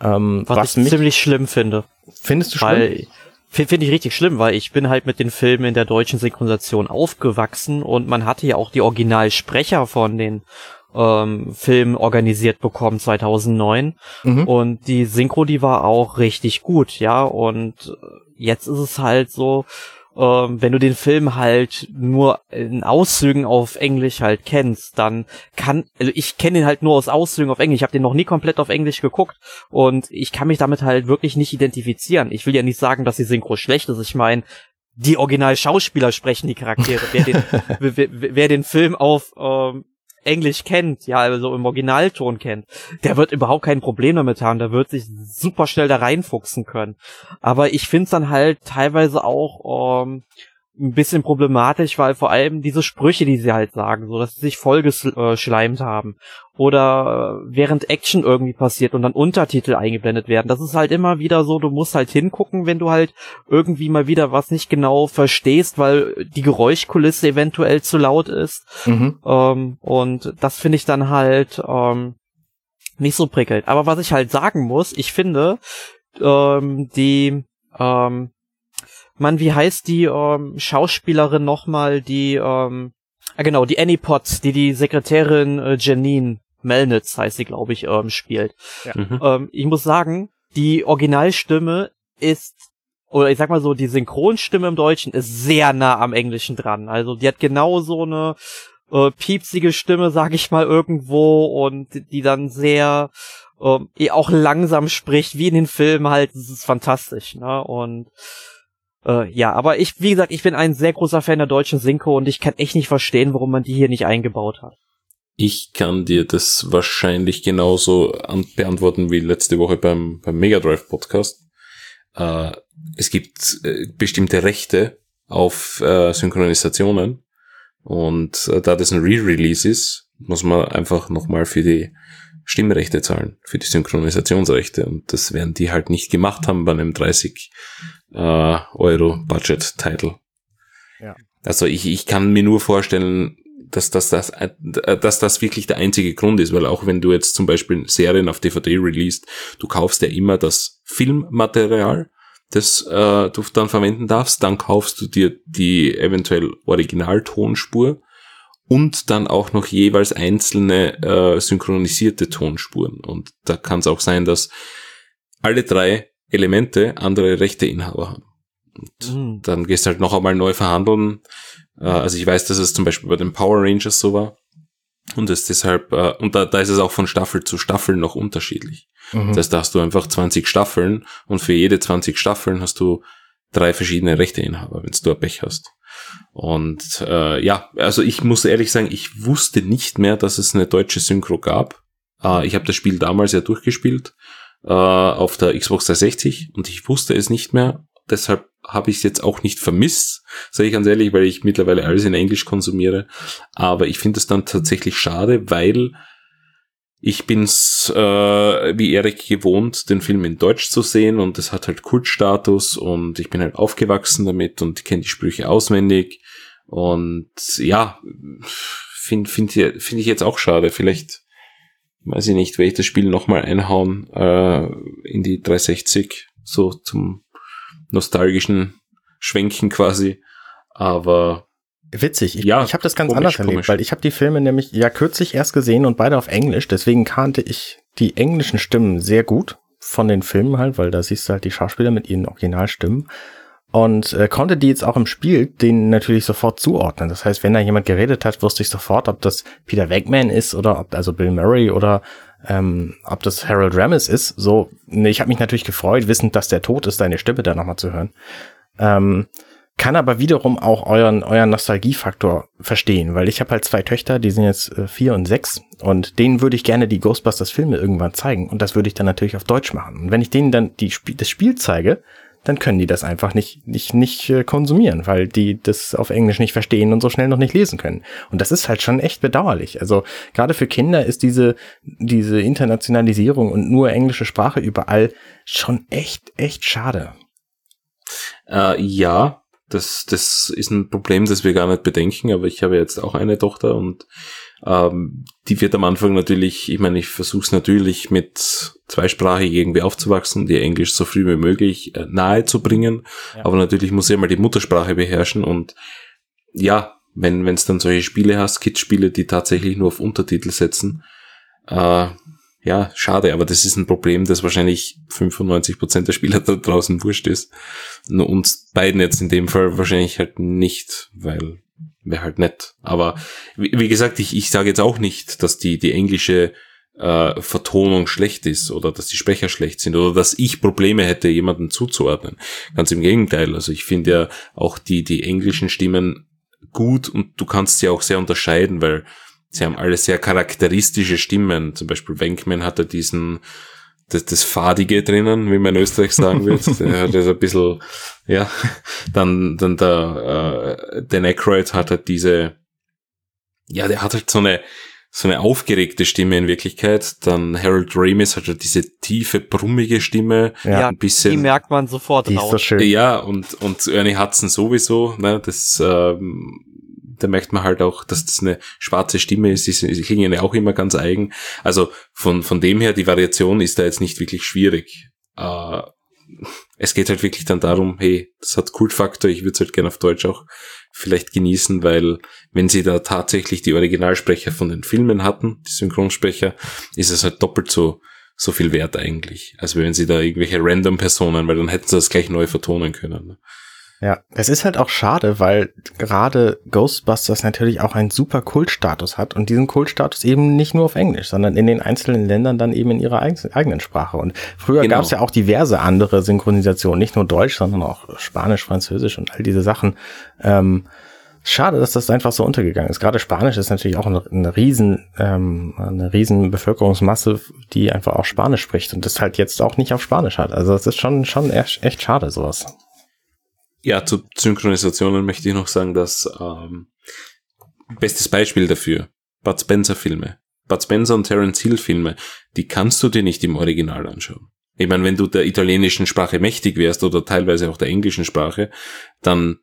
Ähm, was, was ich ziemlich schlimm finde. Findest du schlimm? Finde ich richtig schlimm, weil ich bin halt mit den Filmen in der deutschen Synchronisation aufgewachsen und man hatte ja auch die Originalsprecher von den ähm, Filmen organisiert bekommen 2009 mhm. und die Synchro, die war auch richtig gut, ja und jetzt ist es halt so, ähm, wenn du den Film halt nur in Auszügen auf Englisch halt kennst, dann kann, also ich kenne ihn halt nur aus Auszügen auf Englisch, ich habe den noch nie komplett auf Englisch geguckt und ich kann mich damit halt wirklich nicht identifizieren. Ich will ja nicht sagen, dass die Synchro schlecht ist, ich meine, die Original-Schauspieler sprechen die Charaktere. wer, den, wer, wer den Film auf ähm, Englisch kennt, ja, also im Originalton kennt, der wird überhaupt kein Problem damit haben, der wird sich super schnell da reinfuchsen können. Aber ich find's dann halt teilweise auch ähm, ein bisschen problematisch, weil vor allem diese Sprüche, die sie halt sagen, so dass sie sich vollgeschleimt haben oder äh, während Action irgendwie passiert und dann Untertitel eingeblendet werden. Das ist halt immer wieder so, du musst halt hingucken, wenn du halt irgendwie mal wieder was nicht genau verstehst, weil die Geräuschkulisse eventuell zu laut ist. Mhm. Ähm, und das finde ich dann halt ähm, nicht so prickelnd. Aber was ich halt sagen muss, ich finde, ähm, die ähm, Mann, wie heißt die ähm, Schauspielerin nochmal, die, ähm, ah genau, die Annie Potts, die die Sekretärin äh, Janine Melnitz heißt sie, glaube ich, ähm, spielt. Ja. Mhm. Ähm, ich muss sagen, die Originalstimme ist, oder ich sag mal so, die Synchronstimme im Deutschen ist sehr nah am Englischen dran. Also die hat genau so eine äh, piepsige Stimme, sag ich mal, irgendwo und die dann sehr ähm, auch langsam spricht, wie in den Filmen halt. Das ist fantastisch, ne? Und äh, ja, aber ich, wie gesagt, ich bin ein sehr großer Fan der deutschen Synchro und ich kann echt nicht verstehen, warum man die hier nicht eingebaut hat. Ich kann dir das wahrscheinlich genauso beantworten wie letzte Woche beim, beim Mega Drive Podcast. Äh, es gibt äh, bestimmte Rechte auf äh, Synchronisationen und äh, da das ein Re-Release ist, muss man einfach nochmal für die Stimmrechte zahlen, für die Synchronisationsrechte und das werden die halt nicht gemacht haben bei einem 30 äh, Euro Budget Title. Ja. Also ich, ich kann mir nur vorstellen, dass das, das, äh, dass das wirklich der einzige Grund ist, weil auch wenn du jetzt zum Beispiel Serien auf DVD releast, du kaufst ja immer das Filmmaterial, das äh, du dann verwenden darfst, dann kaufst du dir die eventuell Originaltonspur und dann auch noch jeweils einzelne äh, synchronisierte Tonspuren. Und da kann es auch sein, dass alle drei Elemente andere Rechteinhaber haben. Und mhm. dann gehst du halt noch einmal neu verhandeln. Äh, also ich weiß, dass es zum Beispiel bei den Power Rangers so war. Und es deshalb, äh, und da, da ist es auch von Staffel zu Staffel noch unterschiedlich. Mhm. Das heißt, da hast du einfach 20 Staffeln und für jede 20 Staffeln hast du drei verschiedene Rechteinhaber, wenn du ein Pech hast. Und äh, ja, also ich muss ehrlich sagen, ich wusste nicht mehr, dass es eine deutsche Synchro gab. Äh, ich habe das Spiel damals ja durchgespielt äh, auf der Xbox 360 und ich wusste es nicht mehr. Deshalb habe ich es jetzt auch nicht vermisst, sage ich ganz ehrlich, weil ich mittlerweile alles in Englisch konsumiere. Aber ich finde es dann tatsächlich schade, weil ich bin's äh, wie Erik gewohnt, den Film in Deutsch zu sehen und es hat halt Kultstatus und ich bin halt aufgewachsen damit und kenne die Sprüche auswendig und ja, finde find, find ich jetzt auch schade. Vielleicht weiß ich nicht, werde ich das Spiel nochmal einhauen äh, in die 360, so zum nostalgischen Schwenken quasi. Aber Witzig. Ich, ja, ich habe das ganz komisch, anders erlebt, komisch. weil ich habe die Filme nämlich ja kürzlich erst gesehen und beide auf Englisch. Deswegen kannte ich die englischen Stimmen sehr gut von den Filmen halt, weil da siehst du halt die Schauspieler mit ihren Originalstimmen. und äh, konnte die jetzt auch im Spiel den natürlich sofort zuordnen. Das heißt, wenn da jemand geredet hat, wusste ich sofort, ob das Peter Wegman ist oder ob also Bill Murray oder ähm, ob das Harold Ramis ist. So, ne, ich habe mich natürlich gefreut, wissend, dass der tot ist, deine Stimme da nochmal zu hören. Ähm, kann aber wiederum auch euren euren Nostalgiefaktor verstehen, weil ich habe halt zwei Töchter, die sind jetzt äh, vier und sechs und denen würde ich gerne die Ghostbusters Filme irgendwann zeigen und das würde ich dann natürlich auf Deutsch machen. Und wenn ich denen dann die Sp das Spiel zeige, dann können die das einfach nicht, nicht, nicht äh, konsumieren, weil die das auf Englisch nicht verstehen und so schnell noch nicht lesen können. Und das ist halt schon echt bedauerlich. Also gerade für Kinder ist diese, diese Internationalisierung und nur englische Sprache überall schon echt, echt schade. Äh, ja, das, das ist ein Problem, das wir gar nicht bedenken, aber ich habe jetzt auch eine Tochter und ähm, die wird am Anfang natürlich, ich meine, ich versuche es natürlich mit zweisprachig irgendwie aufzuwachsen, die Englisch so früh wie möglich äh, nahe zu bringen, ja. aber natürlich muss sie mal die Muttersprache beherrschen und ja, wenn es dann solche Spiele hast, Kids-Spiele, die tatsächlich nur auf Untertitel setzen, äh, ja, schade, aber das ist ein Problem, das wahrscheinlich 95% der Spieler da draußen wurscht ist. Nur uns beiden jetzt in dem Fall wahrscheinlich halt nicht, weil wäre halt nett. Aber wie, wie gesagt, ich, ich sage jetzt auch nicht, dass die, die englische äh, Vertonung schlecht ist oder dass die Sprecher schlecht sind oder dass ich Probleme hätte, jemanden zuzuordnen. Ganz im Gegenteil. Also ich finde ja auch die, die englischen Stimmen gut und du kannst sie auch sehr unterscheiden, weil sie haben alle sehr charakteristische Stimmen. Zum Beispiel Wenkman hatte diesen das, das Fadige drinnen, wie man in Österreich sagen wird. der hat das ein bisschen, ja, dann, dann der, äh, Dan Aykroyd hat halt diese, ja, der hat halt so eine, so eine aufgeregte Stimme in Wirklichkeit. Dann Harold Ramis hat halt diese tiefe, brummige Stimme. Ja, ein bisschen. Die merkt man sofort die raus. Ist so schön. Ja, und, und Ernie Hudson sowieso, ne, das, ähm, da merkt man halt auch, dass das eine schwarze Stimme ist. Sie klingen ja auch immer ganz eigen. Also von, von dem her, die Variation ist da jetzt nicht wirklich schwierig. Äh, es geht halt wirklich dann darum, hey, das hat Kultfaktor, ich würde es halt gerne auf Deutsch auch vielleicht genießen, weil wenn sie da tatsächlich die Originalsprecher von den Filmen hatten, die Synchronsprecher, ist es halt doppelt so so viel wert eigentlich, als wenn sie da irgendwelche random Personen, weil dann hätten sie das gleich neu vertonen können. Ja, es ist halt auch schade, weil gerade Ghostbusters natürlich auch einen super Kultstatus hat und diesen Kultstatus eben nicht nur auf Englisch, sondern in den einzelnen Ländern dann eben in ihrer eigenen Sprache. Und früher genau. gab es ja auch diverse andere Synchronisationen, nicht nur Deutsch, sondern auch Spanisch, Französisch und all diese Sachen. Ähm, schade, dass das einfach so untergegangen ist. Gerade Spanisch ist natürlich auch eine, eine riesen, ähm, eine riesen Bevölkerungsmasse, die einfach auch Spanisch spricht und das halt jetzt auch nicht auf Spanisch hat. Also es ist schon, schon echt, echt schade, sowas. Ja, zu Synchronisationen möchte ich noch sagen, dass ähm, bestes Beispiel dafür, Bud Spencer Filme. Bud Spencer und Terence Hill Filme, die kannst du dir nicht im Original anschauen. Ich meine, wenn du der italienischen Sprache mächtig wärst oder teilweise auch der englischen Sprache, dann,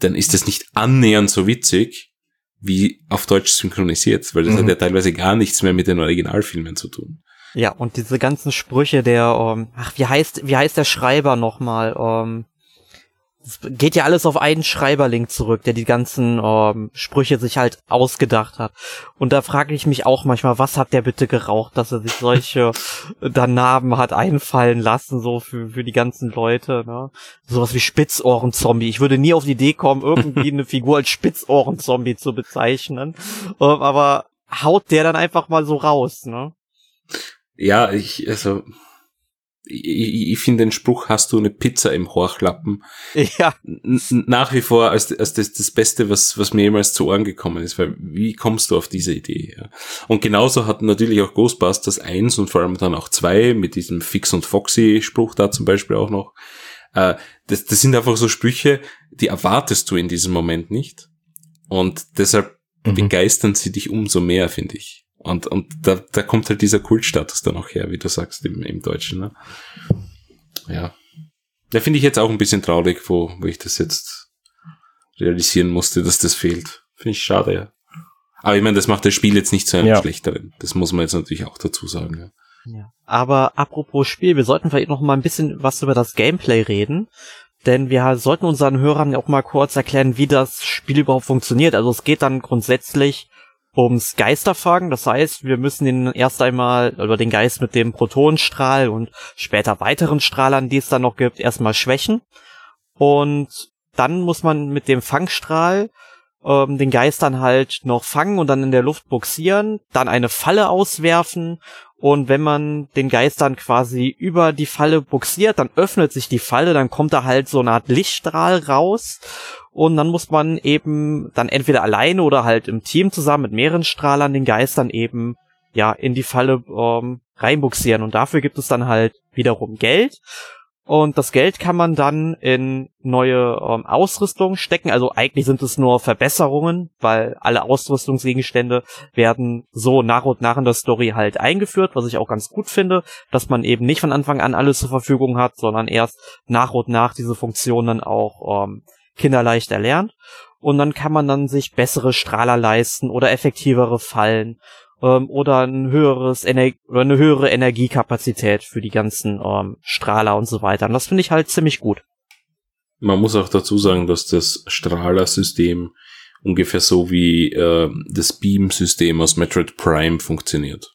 dann ist das nicht annähernd so witzig wie auf Deutsch synchronisiert, weil das mhm. hat ja teilweise gar nichts mehr mit den Originalfilmen zu tun. Ja, und diese ganzen Sprüche der, ähm, ach, wie heißt, wie heißt der Schreiber nochmal? Ähm, geht ja alles auf einen Schreiberling zurück, der die ganzen ähm, Sprüche sich halt ausgedacht hat. Und da frage ich mich auch manchmal, was hat der bitte geraucht, dass er sich solche da Narben hat einfallen lassen, so für, für die ganzen Leute, ne? Sowas wie Spitzohren-Zombie. Ich würde nie auf die Idee kommen, irgendwie eine Figur als Spitzohren-Zombie zu bezeichnen. Ähm, aber haut der dann einfach mal so raus, ne? Ja, ich, also, ich, ich finde den Spruch, hast du eine Pizza im Horchlappen? Ja. Nach wie vor als, als das, das Beste, was, was mir jemals zu Ohren gekommen ist, weil wie kommst du auf diese Idee? Ja? Und genauso hat natürlich auch Ghostbusters 1 und vor allem dann auch 2 mit diesem Fix und Foxy Spruch da zum Beispiel auch noch. Äh, das, das sind einfach so Sprüche, die erwartest du in diesem Moment nicht. Und deshalb mhm. begeistern sie dich umso mehr, finde ich. Und, und da, da kommt halt dieser Kultstatus dann auch her, wie du sagst, im, im Deutschen. Ne? Ja. Da finde ich jetzt auch ein bisschen traurig, wo, wo ich das jetzt realisieren musste, dass das fehlt. Finde ich schade, ja. Aber ich meine, das macht das Spiel jetzt nicht zu einem ja. schlechteren. Das muss man jetzt natürlich auch dazu sagen. Ja. ja. Aber apropos Spiel, wir sollten vielleicht noch mal ein bisschen was über das Gameplay reden. Denn wir sollten unseren Hörern auch mal kurz erklären, wie das Spiel überhaupt funktioniert. Also es geht dann grundsätzlich ums Geisterfangen. Das heißt, wir müssen den erst einmal, oder den Geist mit dem Protonenstrahl und später weiteren Strahlern, die es dann noch gibt, erstmal schwächen. Und dann muss man mit dem Fangstrahl ähm, den Geist dann halt noch fangen und dann in der Luft buxieren, dann eine Falle auswerfen und wenn man den Geist dann quasi über die Falle buxiert, dann öffnet sich die Falle, dann kommt da halt so eine Art Lichtstrahl raus. Und dann muss man eben dann entweder alleine oder halt im Team zusammen mit mehreren Strahlern den Geist dann eben ja in die Falle ähm, reinbuxieren und dafür gibt es dann halt wiederum Geld und das Geld kann man dann in neue ähm, Ausrüstung stecken. Also eigentlich sind es nur Verbesserungen, weil alle Ausrüstungsgegenstände werden so nach und nach in der Story halt eingeführt, was ich auch ganz gut finde, dass man eben nicht von Anfang an alles zur Verfügung hat, sondern erst nach und nach diese Funktionen auch ähm, kinderleicht erlernt. Und dann kann man dann sich bessere Strahler leisten oder effektivere Fallen ähm, oder ein höheres Ener oder eine höhere Energiekapazität für die ganzen ähm, Strahler und so weiter. Und das finde ich halt ziemlich gut. Man muss auch dazu sagen, dass das Strahlersystem ungefähr so wie äh, das Beam-System aus Metroid Prime funktioniert.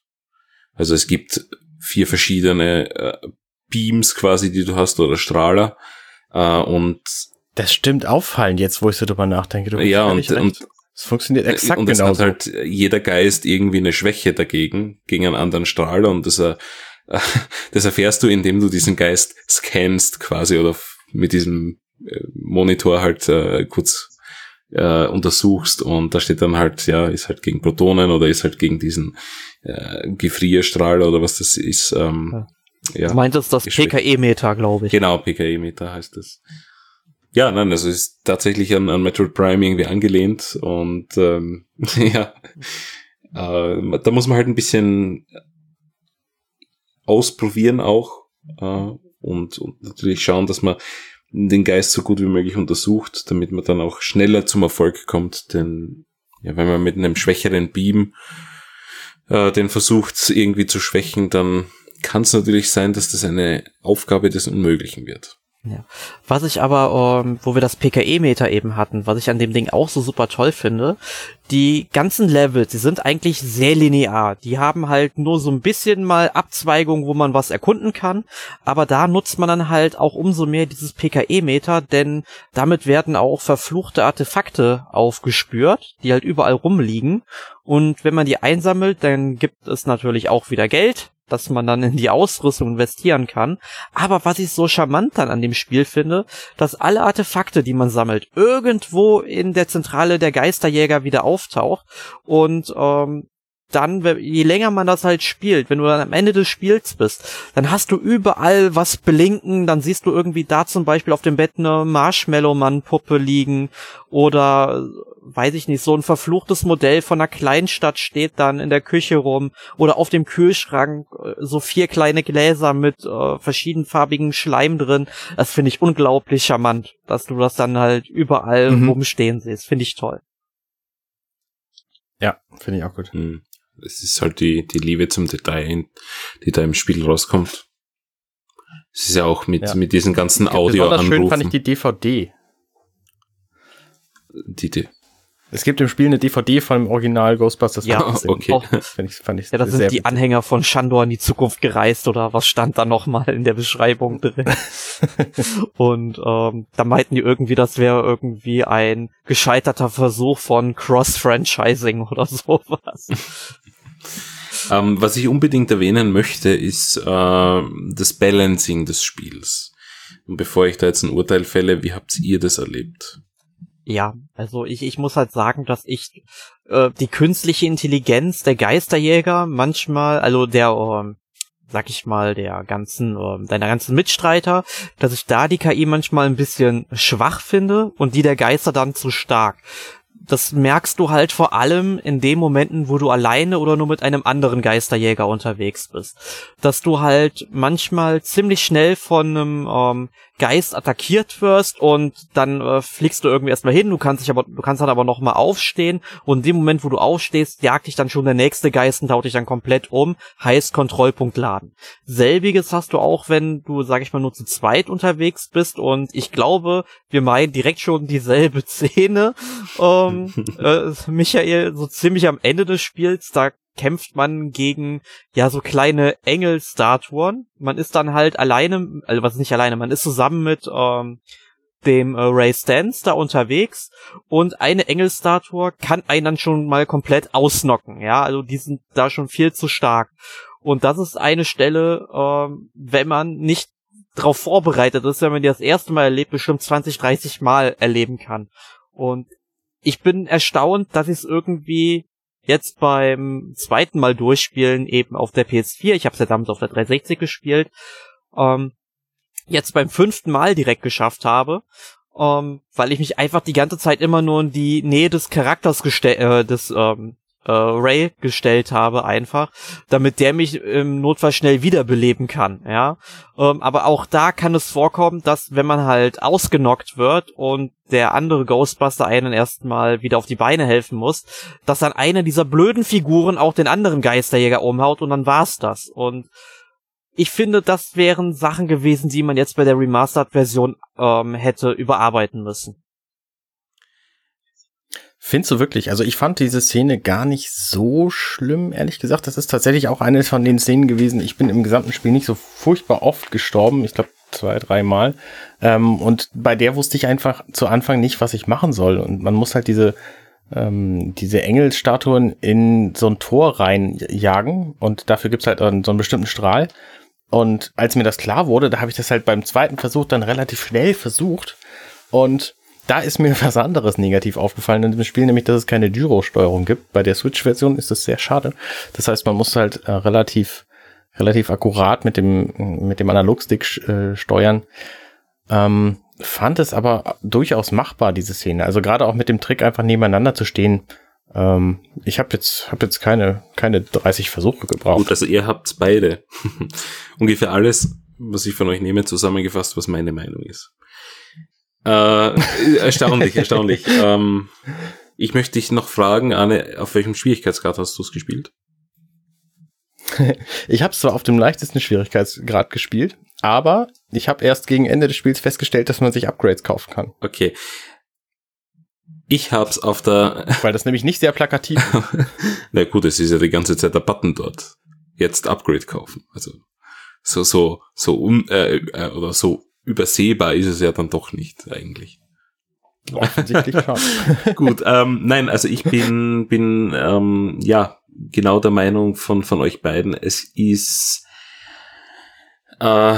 Also es gibt vier verschiedene äh, Beams quasi, die du hast, oder Strahler. Äh, und das stimmt auffallend jetzt, wo ich so drüber nachdenke. Du ja, und, und es funktioniert exakt und genauso. Und halt jeder Geist irgendwie eine Schwäche dagegen, gegen einen anderen Strahler und das, äh, das erfährst du, indem du diesen Geist scannst quasi oder mit diesem äh, Monitor halt äh, kurz äh, untersuchst und da steht dann halt, ja, ist halt gegen Protonen oder ist halt gegen diesen äh, Gefrierstrahler oder was das ist. Ähm, ja. ja. Du meintest das PKE-Meter, glaube ich. Genau, PKE-Meter heißt das. Ja, nein, also ist tatsächlich an, an Metroid Prime irgendwie angelehnt und ähm, ja, äh, da muss man halt ein bisschen ausprobieren auch äh, und, und natürlich schauen, dass man den Geist so gut wie möglich untersucht, damit man dann auch schneller zum Erfolg kommt, denn ja, wenn man mit einem schwächeren Beam äh, den versucht irgendwie zu schwächen, dann kann es natürlich sein, dass das eine Aufgabe des Unmöglichen wird. Ja. Was ich aber, ähm, wo wir das PKE-Meter eben hatten, was ich an dem Ding auch so super toll finde, die ganzen Levels, die sind eigentlich sehr linear. Die haben halt nur so ein bisschen mal Abzweigungen, wo man was erkunden kann, aber da nutzt man dann halt auch umso mehr dieses PKE-Meter, denn damit werden auch verfluchte Artefakte aufgespürt, die halt überall rumliegen. Und wenn man die einsammelt, dann gibt es natürlich auch wieder Geld, dass man dann in die Ausrüstung investieren kann. Aber was ich so charmant dann an dem Spiel finde, dass alle Artefakte, die man sammelt, irgendwo in der Zentrale der Geisterjäger wieder auftaucht und ähm, dann, je länger man das halt spielt, wenn du dann am Ende des Spiels bist, dann hast du überall was blinken, dann siehst du irgendwie da zum Beispiel auf dem Bett eine Marshmallow-Mann-Puppe liegen oder, weiß ich nicht, so ein verfluchtes Modell von einer Kleinstadt steht dann in der Küche rum oder auf dem Kühlschrank äh, so vier kleine Gläser mit äh, verschiedenfarbigen Schleim drin. Das finde ich unglaublich charmant, dass du das dann halt überall mhm. rumstehen siehst. Finde ich toll. Ja, finde ich auch gut. Mhm. Es ist halt die, die Liebe zum Detail, die da im Spiel rauskommt. Es ist ja auch mit, ja. mit diesen ganzen Audio-Anrufen. schön fand ich die DVD. Die, die, es gibt im Spiel eine DVD von dem Original Ghostbusters. Ja, okay. Auch, fand ich, fand ich ja, das sind die Anhänger von Shandor in die Zukunft gereist oder was stand da nochmal in der Beschreibung drin. Und ähm, da meinten die irgendwie, das wäre irgendwie ein gescheiterter Versuch von Cross-Franchising oder sowas. ähm, was ich unbedingt erwähnen möchte, ist äh, das Balancing des Spiels. Und bevor ich da jetzt ein Urteil fälle, wie habt ihr das erlebt? Ja, also ich, ich muss halt sagen, dass ich äh, die künstliche Intelligenz der Geisterjäger manchmal, also der, äh, sag ich mal, der ganzen, äh, deiner ganzen Mitstreiter, dass ich da die KI manchmal ein bisschen schwach finde und die der Geister dann zu stark das merkst du halt vor allem in den Momenten, wo du alleine oder nur mit einem anderen Geisterjäger unterwegs bist. Dass du halt manchmal ziemlich schnell von einem ähm, Geist attackiert wirst und dann äh, fliegst du irgendwie erstmal hin, du kannst dich aber, du kannst dann aber nochmal aufstehen und in dem Moment, wo du aufstehst, jagt dich dann schon der nächste Geist und taut dich dann komplett um, heißt Kontrollpunkt laden. Selbiges hast du auch, wenn du, sag ich mal, nur zu zweit unterwegs bist und ich glaube, wir meinen direkt schon dieselbe Szene. Ähm, äh, Michael, so ziemlich am Ende des Spiels, da kämpft man gegen ja so kleine Engelstatuen. Man ist dann halt alleine, also was nicht alleine, man ist zusammen mit ähm, dem äh, Ray Stance da unterwegs und eine Engelstatue kann einen dann schon mal komplett ausnocken, ja, also die sind da schon viel zu stark. Und das ist eine Stelle, ähm, wenn man nicht darauf vorbereitet ist, wenn man die das erste Mal erlebt, bestimmt 20, 30 Mal erleben kann. Und ich bin erstaunt, dass ich es irgendwie jetzt beim zweiten Mal durchspielen eben auf der PS4, ich habe es ja damals auf der 360 gespielt, ähm, jetzt beim fünften Mal direkt geschafft habe, ähm, weil ich mich einfach die ganze Zeit immer nur in die Nähe des Charakters gestellt, äh, des ähm, äh, Ray gestellt habe einfach, damit der mich im Notfall schnell wiederbeleben kann, ja. Ähm, aber auch da kann es vorkommen, dass wenn man halt ausgenockt wird und der andere Ghostbuster einen erstmal wieder auf die Beine helfen muss, dass dann eine dieser blöden Figuren auch den anderen Geisterjäger umhaut und dann war's das. Und ich finde, das wären Sachen gewesen, die man jetzt bei der Remastered-Version ähm, hätte überarbeiten müssen. Findest du wirklich? Also ich fand diese Szene gar nicht so schlimm, ehrlich gesagt. Das ist tatsächlich auch eine von den Szenen gewesen. Ich bin im gesamten Spiel nicht so furchtbar oft gestorben. Ich glaube zwei, dreimal. Ähm, und bei der wusste ich einfach zu Anfang nicht, was ich machen soll. Und man muss halt diese, ähm, diese Engelstatuen in so ein Tor reinjagen. Und dafür gibt's halt so einen bestimmten Strahl. Und als mir das klar wurde, da habe ich das halt beim zweiten Versuch dann relativ schnell versucht. Und da ist mir was anderes negativ aufgefallen in dem Spiel, nämlich, dass es keine Gyro-Steuerung gibt. Bei der Switch-Version ist das sehr schade. Das heißt, man muss halt äh, relativ, relativ akkurat mit dem, mit dem Analogstick äh, steuern. Ähm, fand es aber durchaus machbar, diese Szene. Also gerade auch mit dem Trick, einfach nebeneinander zu stehen. Ähm, ich habe jetzt, hab jetzt keine, keine 30 Versuche gebraucht. Gut, also ihr habt beide. Ungefähr alles, was ich von euch nehme, zusammengefasst, was meine Meinung ist. Äh, erstaunlich, erstaunlich. ähm, ich möchte dich noch fragen, Arne, auf welchem Schwierigkeitsgrad hast du es gespielt? ich habe es zwar auf dem leichtesten Schwierigkeitsgrad gespielt, aber ich habe erst gegen Ende des Spiels festgestellt, dass man sich Upgrades kaufen kann. Okay. Ich hab's auf der. Weil das nämlich nicht sehr plakativ ist. Na gut, es ist ja die ganze Zeit der Button dort. Jetzt Upgrade kaufen. Also so so so un äh, äh, oder so übersehbar ist es ja dann doch nicht eigentlich. Offensichtlich schon. Gut, ähm, nein, also ich bin, bin ähm, ja genau der Meinung von, von euch beiden. Es ist äh,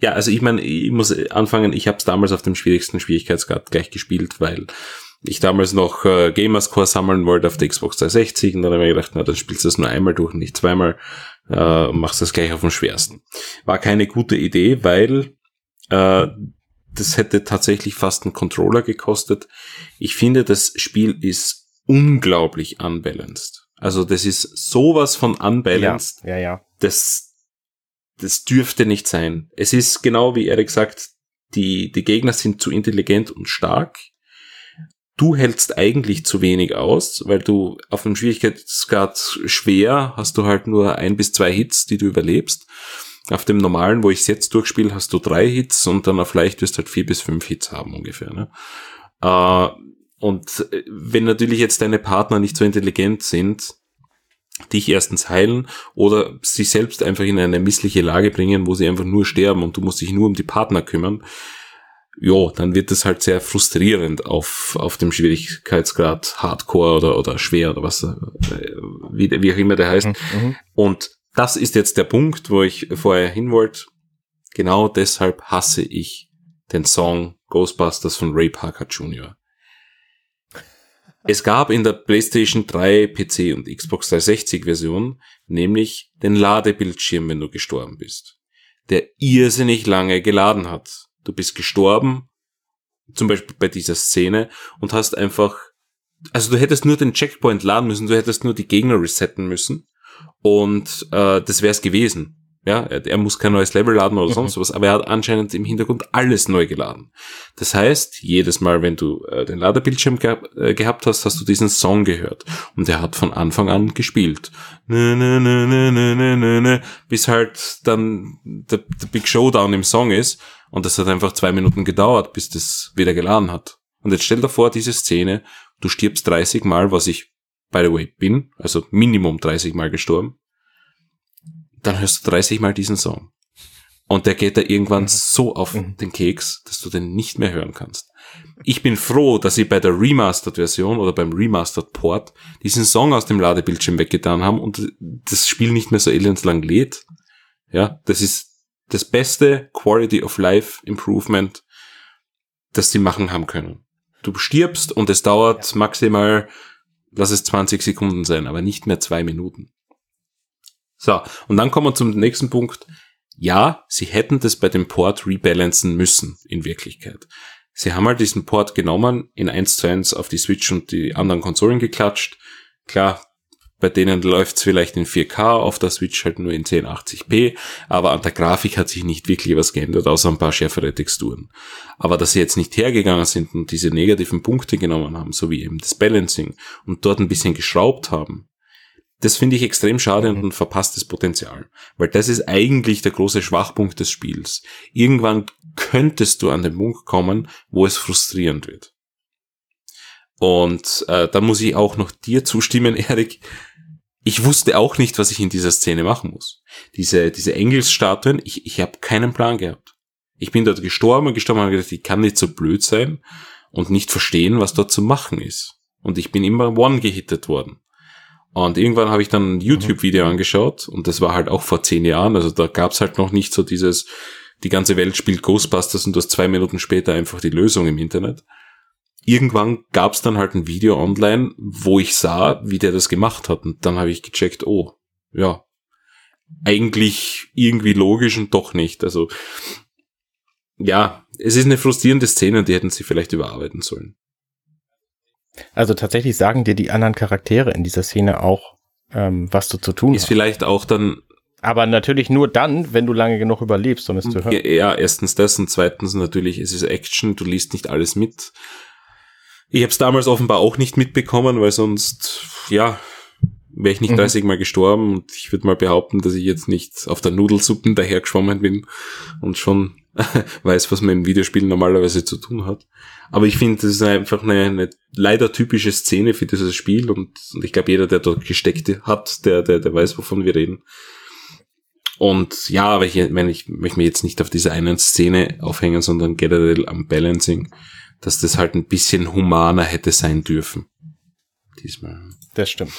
ja, also ich meine, ich muss anfangen, ich habe es damals auf dem schwierigsten Schwierigkeitsgrad gleich gespielt, weil ich damals noch äh, Gamerscore sammeln wollte auf der Xbox 360 und dann habe ich mir gedacht, na, dann spielst du das nur einmal durch, nicht zweimal, äh, machst das gleich auf dem schwersten. War keine gute Idee, weil äh, das hätte tatsächlich fast einen Controller gekostet. Ich finde, das Spiel ist unglaublich unbalanced. Also das ist sowas von unbalanced. Ja, ja, ja. Das, das dürfte nicht sein. Es ist genau wie Erik sagt, die, die Gegner sind zu intelligent und stark. Du hältst eigentlich zu wenig aus, weil du auf dem Schwierigkeitsgrad schwer hast du halt nur ein bis zwei Hits, die du überlebst. Auf dem normalen, wo ich es jetzt durchspiele, hast du drei Hits und dann auf leicht wirst du halt vier bis fünf Hits haben ungefähr. Ne? Äh, und äh, wenn natürlich jetzt deine Partner nicht so intelligent sind, dich erstens heilen oder sich selbst einfach in eine missliche Lage bringen, wo sie einfach nur sterben und du musst dich nur um die Partner kümmern, ja, dann wird es halt sehr frustrierend auf, auf dem Schwierigkeitsgrad Hardcore oder, oder schwer oder was, äh, wie, wie auch immer der heißt. Mhm. mhm. Und das ist jetzt der Punkt, wo ich vorher hin wollte. Genau deshalb hasse ich den Song Ghostbusters von Ray Parker Jr. Es gab in der PlayStation 3, PC und Xbox 360 Version nämlich den Ladebildschirm, wenn du gestorben bist, der irrsinnig lange geladen hat. Du bist gestorben, zum Beispiel bei dieser Szene, und hast einfach, also du hättest nur den Checkpoint laden müssen, du hättest nur die Gegner resetten müssen und äh, das wäre es gewesen. Ja, er, er, muss kein neues Level laden oder sonst mhm. was, aber er hat anscheinend im Hintergrund alles neu geladen. Das heißt, jedes Mal, wenn du äh, den Ladebildschirm ge äh, gehabt hast, hast du diesen Song gehört. Und er hat von Anfang an gespielt. Nö, nö, nö, nö, nö, nö, nö, bis halt dann der, der Big Showdown im Song ist. Und das hat einfach zwei Minuten gedauert, bis das wieder geladen hat. Und jetzt stell dir vor, diese Szene, du stirbst 30 Mal, was ich by the way, bin, also Minimum 30 Mal gestorben, dann hörst du 30 Mal diesen Song. Und der geht da irgendwann mhm. so auf mhm. den Keks, dass du den nicht mehr hören kannst. Ich bin froh, dass sie bei der Remastered-Version oder beim Remastered-Port diesen Song aus dem Ladebildschirm weggetan haben und das Spiel nicht mehr so elendslang lädt. Ja, das ist das beste Quality of Life Improvement, das sie machen haben können. Du stirbst und es dauert ja. maximal, lass es 20 Sekunden sein, aber nicht mehr zwei Minuten. So, und dann kommen wir zum nächsten Punkt. Ja, sie hätten das bei dem Port rebalancen müssen, in Wirklichkeit. Sie haben halt diesen Port genommen, in 1 zu 1 auf die Switch und die anderen Konsolen geklatscht. Klar, bei denen läuft's vielleicht in 4K, auf der Switch halt nur in 1080p, aber an der Grafik hat sich nicht wirklich was geändert, außer ein paar schärfere Texturen. Aber dass sie jetzt nicht hergegangen sind und diese negativen Punkte genommen haben, so wie eben das Balancing, und dort ein bisschen geschraubt haben, das finde ich extrem schade und ein verpasstes Potenzial. Weil das ist eigentlich der große Schwachpunkt des Spiels. Irgendwann könntest du an den Punkt kommen, wo es frustrierend wird. Und äh, da muss ich auch noch dir zustimmen, Erik. Ich wusste auch nicht, was ich in dieser Szene machen muss. Diese, diese Engelsstatuen, ich, ich habe keinen Plan gehabt. Ich bin dort gestorben und gestorben und gedacht, ich kann nicht so blöd sein und nicht verstehen, was dort zu machen ist. Und ich bin immer one gehittet worden. Und irgendwann habe ich dann ein YouTube-Video mhm. angeschaut und das war halt auch vor zehn Jahren. Also da gab's halt noch nicht so dieses, die ganze Welt spielt Ghostbusters und du hast zwei Minuten später einfach die Lösung im Internet. Irgendwann gab's dann halt ein Video online, wo ich sah, wie der das gemacht hat. Und dann habe ich gecheckt, oh, ja, eigentlich irgendwie logisch und doch nicht. Also ja, es ist eine frustrierende Szene und die hätten sie vielleicht überarbeiten sollen. Also tatsächlich sagen dir die anderen Charaktere in dieser Szene auch, ähm, was du zu tun ist hast. Ist vielleicht auch dann. Aber natürlich nur dann, wenn du lange genug überlebst, um es zu hören. Ja, erstens das und zweitens natürlich, es ist Action, du liest nicht alles mit. Ich habe es damals offenbar auch nicht mitbekommen, weil sonst, ja, wäre ich nicht mhm. 30 Mal gestorben und ich würde mal behaupten, dass ich jetzt nicht auf der Nudelsuppen dahergeschwommen bin und schon weiß, was man im Videospiel normalerweise zu tun hat. Aber ich finde, das ist einfach eine, eine leider typische Szene für dieses Spiel und, und ich glaube, jeder, der dort gesteckt hat, der, der, der weiß, wovon wir reden. Und ja, aber ich meine, ich möchte mich jetzt nicht auf diese einen Szene aufhängen, sondern generell am Balancing, dass das halt ein bisschen humaner hätte sein dürfen. Diesmal. Das stimmt.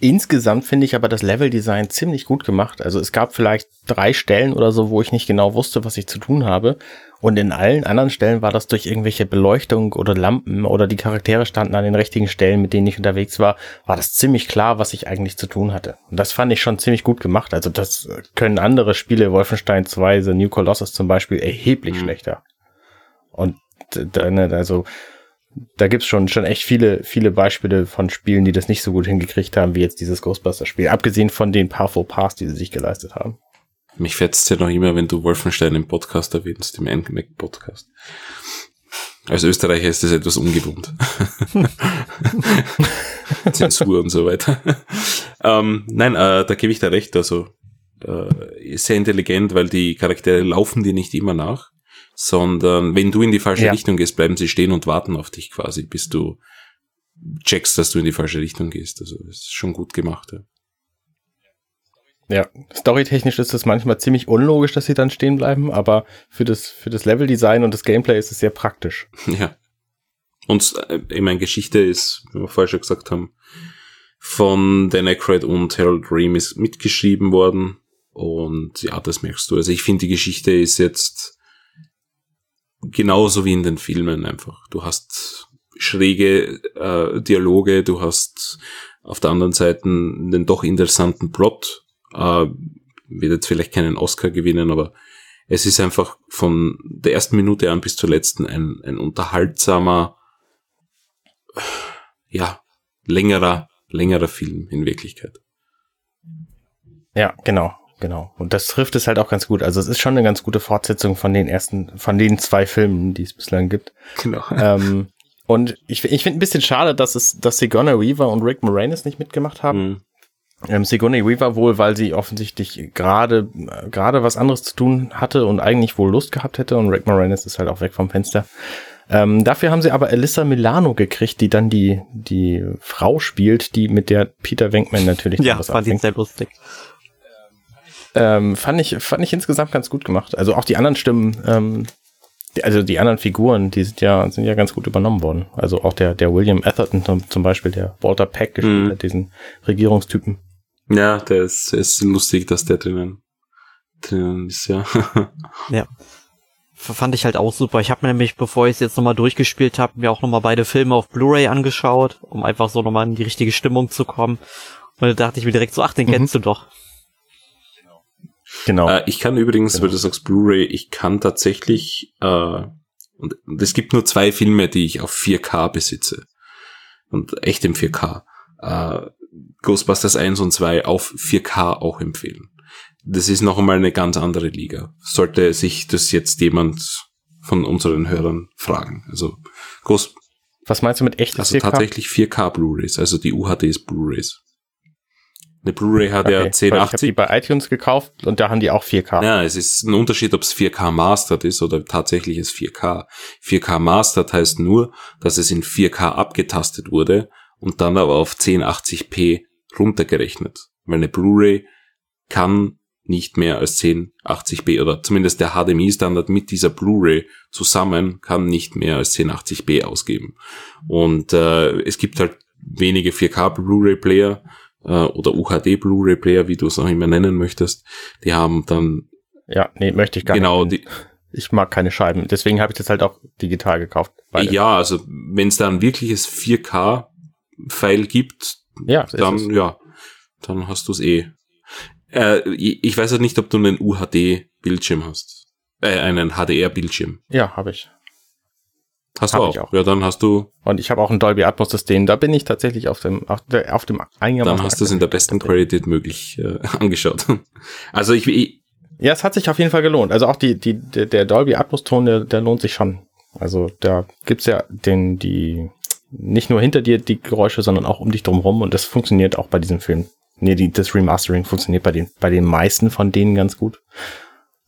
Insgesamt finde ich aber das Leveldesign ziemlich gut gemacht. Also es gab vielleicht drei Stellen oder so, wo ich nicht genau wusste, was ich zu tun habe. Und in allen anderen Stellen war das durch irgendwelche Beleuchtung oder Lampen oder die Charaktere standen an den richtigen Stellen, mit denen ich unterwegs war, war das ziemlich klar, was ich eigentlich zu tun hatte. Und das fand ich schon ziemlich gut gemacht. Also das können andere Spiele, Wolfenstein 2, The New Colossus zum Beispiel, erheblich mhm. schlechter. Und also da gibt's schon, schon echt viele, viele Beispiele von Spielen, die das nicht so gut hingekriegt haben, wie jetzt dieses Ghostbusters-Spiel. Abgesehen von den paar Fauxpas, die sie sich geleistet haben. Mich fetzt ja noch immer, wenn du Wolfenstein im Podcast erwähnst, im NMAC-Podcast. Als Österreicher ist das etwas ungewohnt. Zensur und so weiter. ähm, nein, äh, da gebe ich dir recht. Also äh, sehr intelligent, weil die Charaktere laufen dir nicht immer nach sondern wenn du in die falsche ja. Richtung gehst, bleiben sie stehen und warten auf dich quasi, bis du checkst, dass du in die falsche Richtung gehst. Also das ist schon gut gemacht. Ja. Ja, storytechnisch ist es manchmal ziemlich unlogisch, dass sie dann stehen bleiben, aber für das, für das Leveldesign und das Gameplay ist es sehr praktisch. Ja. Und äh, ich meine, Geschichte ist, wie wir vorher schon gesagt haben, von Dan Aykroyd und Harold Remis mitgeschrieben worden. Und ja, das merkst du. Also ich finde, die Geschichte ist jetzt genauso wie in den Filmen einfach. Du hast schräge äh, Dialoge, du hast auf der anderen Seite einen doch interessanten Plot. Äh, wird jetzt vielleicht keinen Oscar gewinnen, aber es ist einfach von der ersten Minute an bis zur letzten ein, ein unterhaltsamer, ja, längerer, längerer Film in Wirklichkeit. Ja, genau. Genau. Und das trifft es halt auch ganz gut. Also es ist schon eine ganz gute Fortsetzung von den ersten, von den zwei Filmen, die es bislang gibt. Genau. Ähm, und ich, ich finde ein bisschen schade, dass es, dass Sigourney Weaver und Rick Moranis nicht mitgemacht haben. Mhm. Ähm, Sigourney Weaver wohl, weil sie offensichtlich gerade gerade was anderes zu tun hatte und eigentlich wohl Lust gehabt hätte und Rick Moranis ist halt auch weg vom Fenster. Ähm, dafür haben sie aber Alyssa Milano gekriegt, die dann die die Frau spielt, die mit der Peter Venkman natürlich ja, was fand ich sehr lustig. Ähm, fand ich, fand ich insgesamt ganz gut gemacht. Also auch die anderen Stimmen, ähm, die, also die anderen Figuren, die sind ja, sind ja ganz gut übernommen worden. Also auch der, der William Atherton zum Beispiel, der Walter Peck gespielt Mhm. hat, diesen Regierungstypen. Ja, der ist, ist lustig, dass der drinnen, drinnen ist, ja. Ja. Fand ich halt auch super. Ich habe mir nämlich, bevor ich es jetzt nochmal durchgespielt habe, mir auch nochmal beide Filme auf Blu-ray angeschaut, um einfach so nochmal in die richtige Stimmung zu kommen. Und da dachte ich mir direkt so, ach, den Mhm. kennst du doch. Genau. Äh, ich kann übrigens, Genau. weil du sagst Blu-ray, ich kann tatsächlich, äh, und, und es gibt nur zwei Filme, die ich auf 4K besitze. Und echt im 4K. Äh, Ghostbusters 1 und 2 auf 4K auch empfehlen. Das ist noch einmal eine ganz andere Liga. Sollte sich das jetzt jemand von unseren Hörern fragen. Also, Ghost, Was meinst du mit echtes also 4K? tatsächlich 4K Blu-rays, also die UHDs Blu-rays. Eine Blu-ray hat ja Okay, weil Ich habe 1080 die bei iTunes gekauft und da haben die auch 4K. ja, es ist ein Unterschied, ob es 4K Mastered ist oder tatsächlich ist 4K. 4K Mastered heißt nur, dass es in 4K abgetastet wurde und dann aber auf 1080p runtergerechnet. Weil eine Blu-ray kann nicht mehr als 1080p oder zumindest der HDMI-Standard mit dieser Blu-ray zusammen kann nicht mehr als 1080p ausgeben. Und äh, es gibt halt wenige 4K Blu-ray-Player äh, oder UHD Blu-ray-Player, wie du es auch immer nennen möchtest. Die haben dann Ja, nee, möchte ich gar genau nicht. die, Ich mag keine Scheiben. Deswegen habe ich das halt auch digital gekauft. Beide. ja, also wenn es da ein wirkliches 4K-File gibt, ja dann ja, dann hast du es eh. Äh, ich weiß halt nicht, ob du einen UHD-Bildschirm hast. Äh, einen HDR-Bildschirm. Ja, habe ich. Hast Hab du auch. auch. Ja, dann hast du, Und ich habe auch ein Dolby Atmos System. Da bin ich tatsächlich auf dem auf, der, auf dem einigermaßen. dann hast du es in der besten Qualität möglich äh, angeschaut. Also ich, ich Ja, es hat sich auf jeden Fall gelohnt. Also auch die die der, der Dolby Atmos Ton, der, der lohnt sich schon. Also da gibt's ja den die nicht nur hinter dir die Geräusche, sondern auch um dich drumherum und das funktioniert auch bei diesem Film. Nee, die, das Remastering funktioniert bei den bei den meisten von denen ganz gut.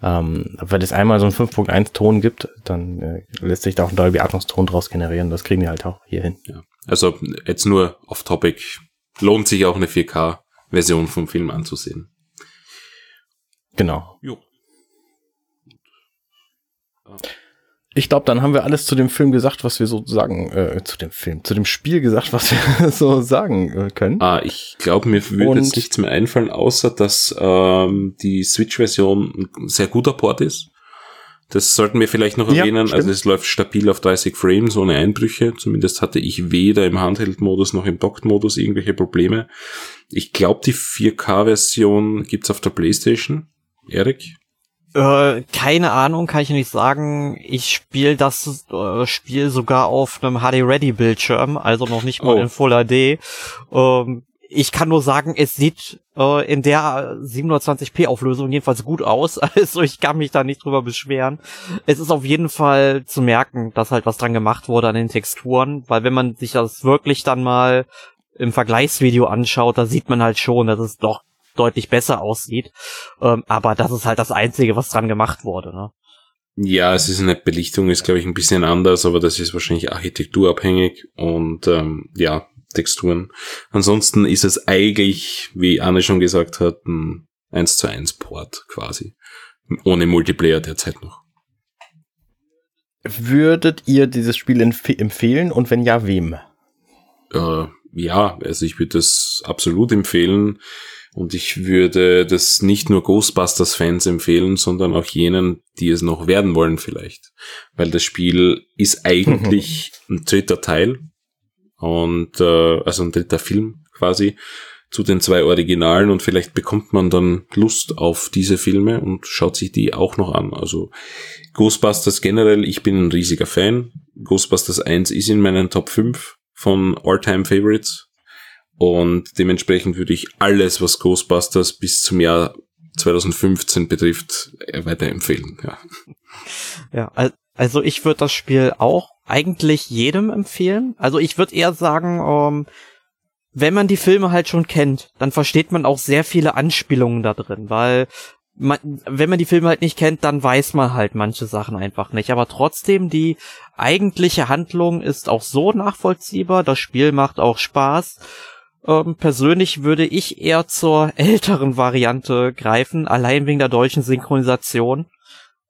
Ähm, wenn es einmal so einen 5.1 Ton gibt, dann äh, lässt sich da auch ein Dolby Atmos Ton draus generieren. Das kriegen wir halt auch hier hin. Ja. Also jetzt nur off topic. Lohnt sich auch eine 4K-Version vom Film anzusehen. Genau. Jo. Ich glaube, dann haben wir alles zu dem Film gesagt, was wir so sagen, äh, zu dem Film, zu dem Spiel gesagt, was wir so sagen äh, können. Ah, ich glaube, mir würde Und- jetzt nichts mehr einfallen, außer dass ähm, die Switch-Version ein sehr guter Port ist. Das sollten wir vielleicht noch Ja, erwähnen. stimmt. Also es läuft stabil auf 30 Frames ohne Einbrüche. Zumindest hatte ich weder im Handheld-Modus noch im Docked-Modus irgendwelche Probleme. Ich glaube, die 4K-Version gibt's auf der PlayStation. Erik? Äh, keine Ahnung, kann ich nicht sagen. Ich spiele das äh, Spiel sogar auf einem HD-Ready-Bildschirm, also noch nicht mal Oh. in Full HD. Ähm, ich kann nur sagen, es sieht äh, in der 720p-Auflösung jedenfalls gut aus. Also ich kann mich da nicht drüber beschweren. Es ist auf jeden Fall zu merken, dass halt was dran gemacht wurde an den Texturen, weil wenn man sich das wirklich dann mal im Vergleichsvideo anschaut, da sieht man halt schon, dass es doch deutlich besser aussieht. Ähm, aber das ist halt das Einzige, was dran gemacht wurde. Ne? Ja, es ist eine Belichtung, ist glaube ich ein bisschen anders, aber das ist wahrscheinlich architekturabhängig und ähm, ja, Texturen. Ansonsten ist es eigentlich, wie Anne schon gesagt hat, ein 1 zu 1 Port quasi. Ohne Multiplayer derzeit noch. Würdet ihr dieses Spiel empf empfehlen und wenn ja, wem? Äh, ja, also ich würde das absolut empfehlen und ich würde das nicht nur Ghostbusters-Fans empfehlen, sondern auch jenen, die es noch werden wollen vielleicht. Weil das Spiel ist eigentlich ein dritter Teil und äh, also ein dritter Film quasi zu den zwei Originalen und vielleicht bekommt man dann Lust auf diese Filme und schaut sich die auch noch an. Also Ghostbusters generell, ich bin ein riesiger Fan. Ghostbusters 1 ist in meinen Top 5 von All-Time Favorites und dementsprechend würde ich alles, was Ghostbusters bis zum Jahr 2015 betrifft, äh, weiterempfehlen. Ja. Ja, al- also ich würde das Spiel auch eigentlich jedem empfehlen. Also ich würde eher sagen, ähm, wenn man die Filme halt schon kennt, dann versteht man auch sehr viele Anspielungen da drin, weil man, wenn man die Filme halt nicht kennt, dann weiß man halt manche Sachen einfach nicht. Aber trotzdem, die eigentliche Handlung ist auch so nachvollziehbar. Das Spiel macht auch Spaß. Ähm, persönlich würde ich eher zur älteren Variante greifen, allein wegen der deutschen Synchronisation.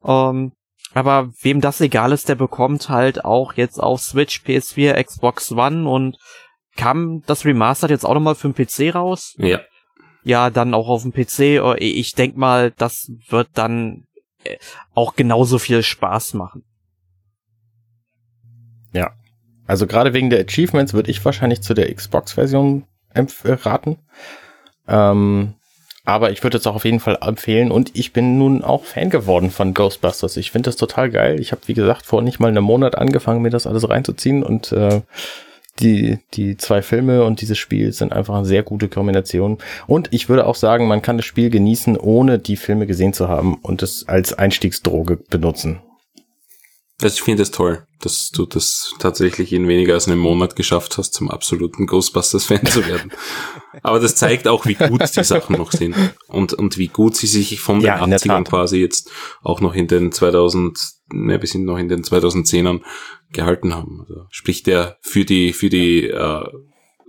Ähm, aber wem das egal ist, der bekommt halt auch jetzt auf Switch, PS4, Xbox One und kam das Remastered jetzt auch nochmal für den PC raus? Ja. Ja, dann auch auf dem PC. Äh, ich denk mal, das wird dann äh, auch genauso viel Spaß machen. Ja. Also gerade wegen der Achievements würde ich wahrscheinlich zu der Xbox-Version raten. Ähm, aber ich würde es auch auf jeden Fall empfehlen und ich bin nun auch Fan geworden von Ghostbusters. Ich finde das total geil. Ich habe, wie gesagt, vor nicht mal einem Monat angefangen, mir das alles reinzuziehen und äh, die, die zwei Filme und dieses Spiel sind einfach eine sehr gute Kombination. Und ich würde auch sagen, man kann das Spiel genießen, ohne die Filme gesehen zu haben und es als Einstiegsdroge benutzen. Also ich finde es das toll, dass du das tatsächlich in weniger als einem Monat geschafft hast, zum absoluten Ghostbusters-Fan zu werden. Aber das zeigt auch, wie gut die Sachen noch sind. Und, und wie gut sie sich von den ja, 80ern quasi jetzt auch noch in den 2000, ne, wir sind noch in den 2010ern gehalten haben. Also sprich der für die, für die, äh,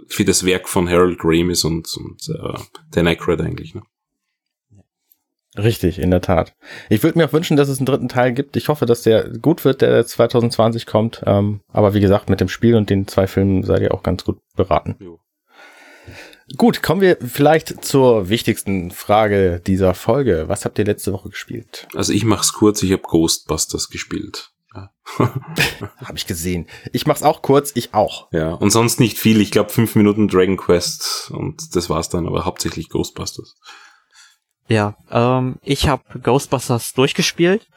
für das Werk von Harold Ramis und, und äh, Dan Aykroyd eigentlich. Ne? Richtig, in der Tat. Ich würde mir auch wünschen, dass es einen dritten Teil gibt. Ich hoffe, dass der gut wird, der 2020 kommt. Ähm, aber wie gesagt, mit dem Spiel und den zwei Filmen seid ihr auch ganz gut beraten. Jo. Gut, kommen wir vielleicht zur wichtigsten Frage dieser Folge. Was habt ihr letzte Woche gespielt? Also ich mach's kurz, ich habe Ghostbusters gespielt. Ja. habe ich gesehen. Ich mach's auch kurz, ich auch. Ja, und sonst nicht viel. Ich glaube fünf Minuten Dragon Quest und das war's dann, aber hauptsächlich Ghostbusters. Ja, ähm, ich habe Ghostbusters durchgespielt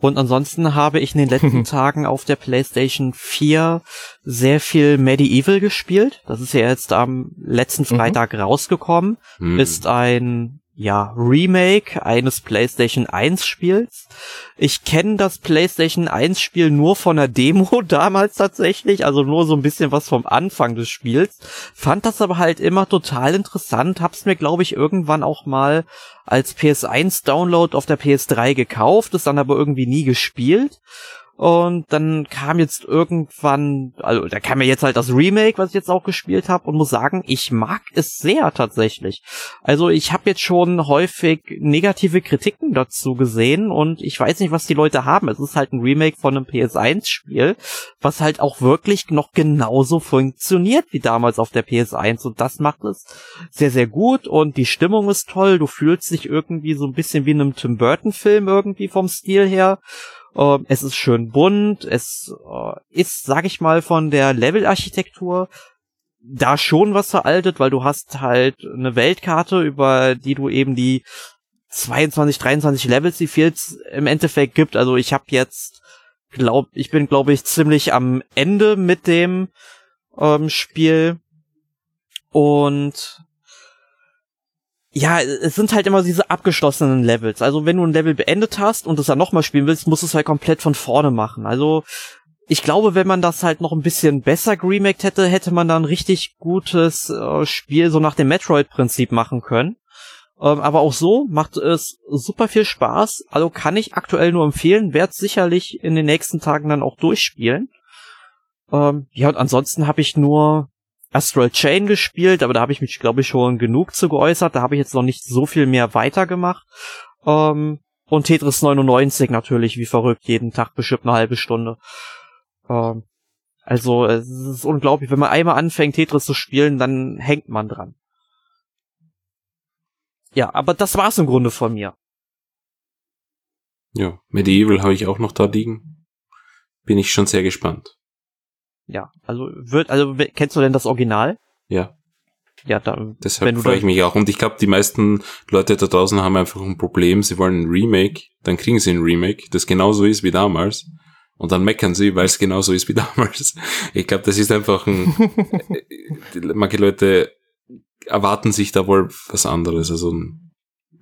und ansonsten habe ich in den letzten Tagen auf der PlayStation 4 sehr viel Medieval gespielt. Das ist ja jetzt am letzten mhm. Freitag mhm. rausgekommen. Mhm. Ist ein ja, Remake eines PlayStation 1 Spiels. Ich kenne das PlayStation 1 Spiel nur von der Demo damals tatsächlich, also nur so ein bisschen was vom Anfang des Spiels. Fand das aber halt immer total interessant, hab's mir glaube ich irgendwann auch mal als PS1 Download auf der PS3 gekauft, ist dann aber irgendwie nie gespielt und dann kam jetzt irgendwann, also da kam ja jetzt halt das Remake, was ich jetzt auch gespielt habe und muss sagen, ich mag es sehr tatsächlich. Also ich habe jetzt schon häufig negative Kritiken dazu gesehen und ich weiß nicht, was die Leute haben. Es ist halt ein Remake von einem PS1-Spiel, was halt auch wirklich noch genauso funktioniert wie damals auf der PS1 und das macht es sehr, sehr gut und die Stimmung ist toll. Du fühlst dich irgendwie so ein bisschen wie in einem Tim Burton-Film irgendwie vom Stil her. Ähm, es ist schön bunt. Es äh, ist, sag ich mal, von der Levelarchitektur da schon was veraltet, weil du hast halt eine Weltkarte, über die du eben die 22, 23 Levels, die Fields im Endeffekt gibt. Also ich habe jetzt, glaub, ich bin glaube ich ziemlich am Ende mit dem ähm, Spiel und ja, es sind halt immer diese abgeschlossenen Levels. Also wenn du ein Level beendet hast und es dann nochmal spielen willst, musst du es halt komplett von vorne machen. Also ich glaube, wenn man das halt noch ein bisschen besser geremaked hätte, hätte man da ein richtig gutes äh, Spiel so nach dem Metroid-Prinzip machen können. Ähm, aber auch so macht es super viel Spaß. Also kann ich aktuell nur empfehlen, werde sicherlich in den nächsten Tagen dann auch durchspielen. Ähm, ja, und ansonsten habe ich nur Astral Chain gespielt, aber da habe ich mich, glaube ich, schon genug zu geäußert. Da habe ich jetzt noch nicht so viel mehr weitergemacht. Ähm, und Tetris 99 natürlich, wie verrückt, jeden Tag bestimmt eine halbe Stunde. Ähm, also es ist unglaublich, wenn man einmal anfängt, Tetris zu spielen, dann hängt man dran. Ja, aber das war's im Grunde von mir. Ja, Medieval habe ich auch noch da liegen. Bin ich schon sehr gespannt ja, also wird, also kennst du denn das Original? Ja. Ja, dann. Deshalb freue ich mich auch. Und ich glaube, die meisten Leute da draußen haben einfach ein Problem. Sie wollen ein Remake, dann kriegen sie ein Remake, das genauso ist wie damals. Und dann meckern sie, weil es genauso ist wie damals. Ich glaube, das ist einfach ein, manche Leute erwarten sich da wohl was anderes, also ein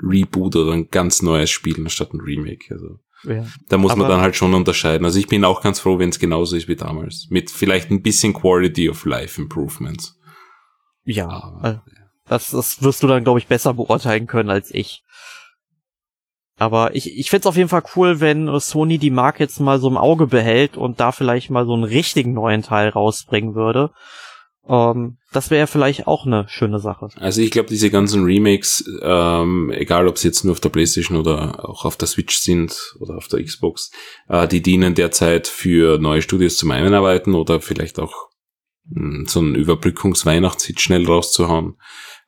Reboot oder ein ganz neues Spiel anstatt ein Remake. Also. Ja. Da muss Aber man dann halt schon unterscheiden. Also ich bin auch ganz froh, wenn es genauso ist wie damals. Mit vielleicht ein bisschen Quality of Life Improvements. Ja. Aber, äh, das, das wirst du dann, glaube ich, besser beurteilen können als ich. Aber ich, ich find's auf jeden Fall cool, wenn Sony die Marke jetzt mal so im Auge behält und da vielleicht mal so einen richtigen neuen Teil rausbringen würde. Ähm, das wäre vielleicht auch eine schöne Sache. Also ich glaube, diese ganzen Remakes, ähm, egal ob sie jetzt nur auf der PlayStation oder auch auf der Switch sind oder auf der Xbox, äh, die dienen derzeit für neue Studios zum Einarbeiten oder vielleicht auch mh, hm, so einen Überbrückungsweihnachtshit schnell rauszuhauen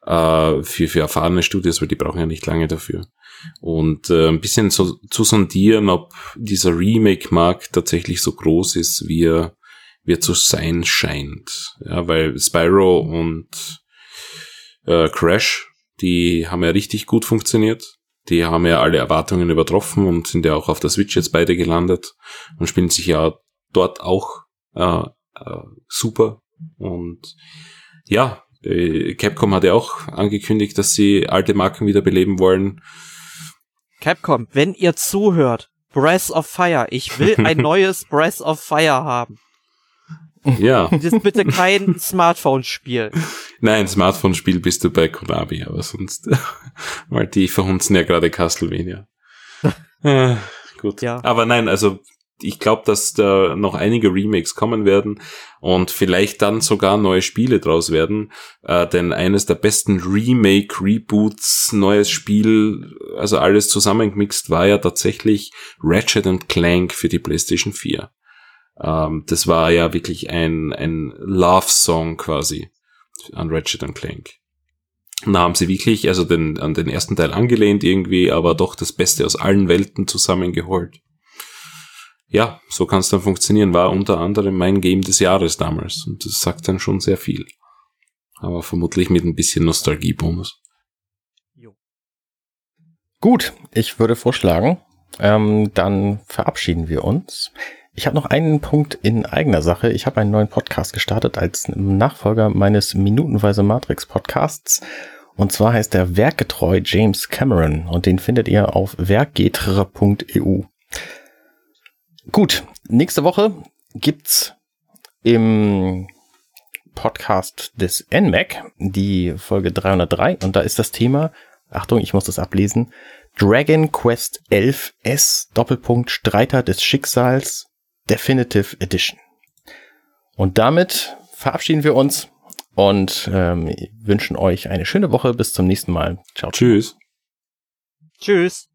äh, für, für erfahrene Studios, weil die brauchen ja nicht lange dafür. Und äh, ein bisschen so, zu sondieren, ob dieser Remake-Markt tatsächlich so groß ist, wie er wie er zu sein scheint. Ja, weil Spyro und äh, Crash, die haben ja richtig gut funktioniert. Die haben ja alle Erwartungen übertroffen und sind ja auch auf der Switch jetzt beide gelandet und spielen sich ja dort auch äh, äh, super. Und ja, äh, Capcom hat ja auch angekündigt, dass sie alte Marken wiederbeleben wollen. Capcom, wenn ihr zuhört, Breath of Fire, ich will ein neues Breath of Fire haben. Ja. Das ist bitte kein Smartphone-Spiel. Nein, Smartphone-Spiel bist du bei Konami, aber sonst, weil die verhunzen ja gerade Castlevania. äh, gut. Ja. Aber nein, also ich glaube, dass da noch einige Remakes kommen werden und vielleicht dann sogar neue Spiele draus werden. Äh, denn eines der besten Remake, Reboots, neues Spiel, also alles zusammengemixt war ja tatsächlich Ratchet Clank für die PlayStation 4. Ähm, das war ja wirklich ein, ein Love-Song quasi an Ratchet Clank. Und da haben sie wirklich, also den, an den ersten Teil angelehnt irgendwie, aber doch das Beste aus allen Welten zusammengeholt. Ja, so kann es dann funktionieren. War unter anderem mein Game des Jahres damals. Und das sagt dann schon sehr viel. Aber vermutlich mit ein bisschen Nostalgiebonus. Gut, ich würde vorschlagen, ähm, dann verabschieden wir uns. Ich habe noch einen Punkt in eigener Sache. Ich habe einen neuen Podcast gestartet als Nachfolger meines Minutenweise Matrix Podcasts. Und zwar heißt der Werkgetreu James Cameron und den findet ihr auf werkgetre.eu. Gut, nächste Woche gibt's im Podcast des NMAC die Folge 303 und da ist das Thema, Achtung, ich muss das ablesen, Dragon Quest 11 S Doppelpunkt Streiter des Schicksals Definitive Edition. Und damit verabschieden wir uns und ähm, wünschen euch eine schöne Woche. Bis zum nächsten Mal. Ciao. Tschüss. Tschüss.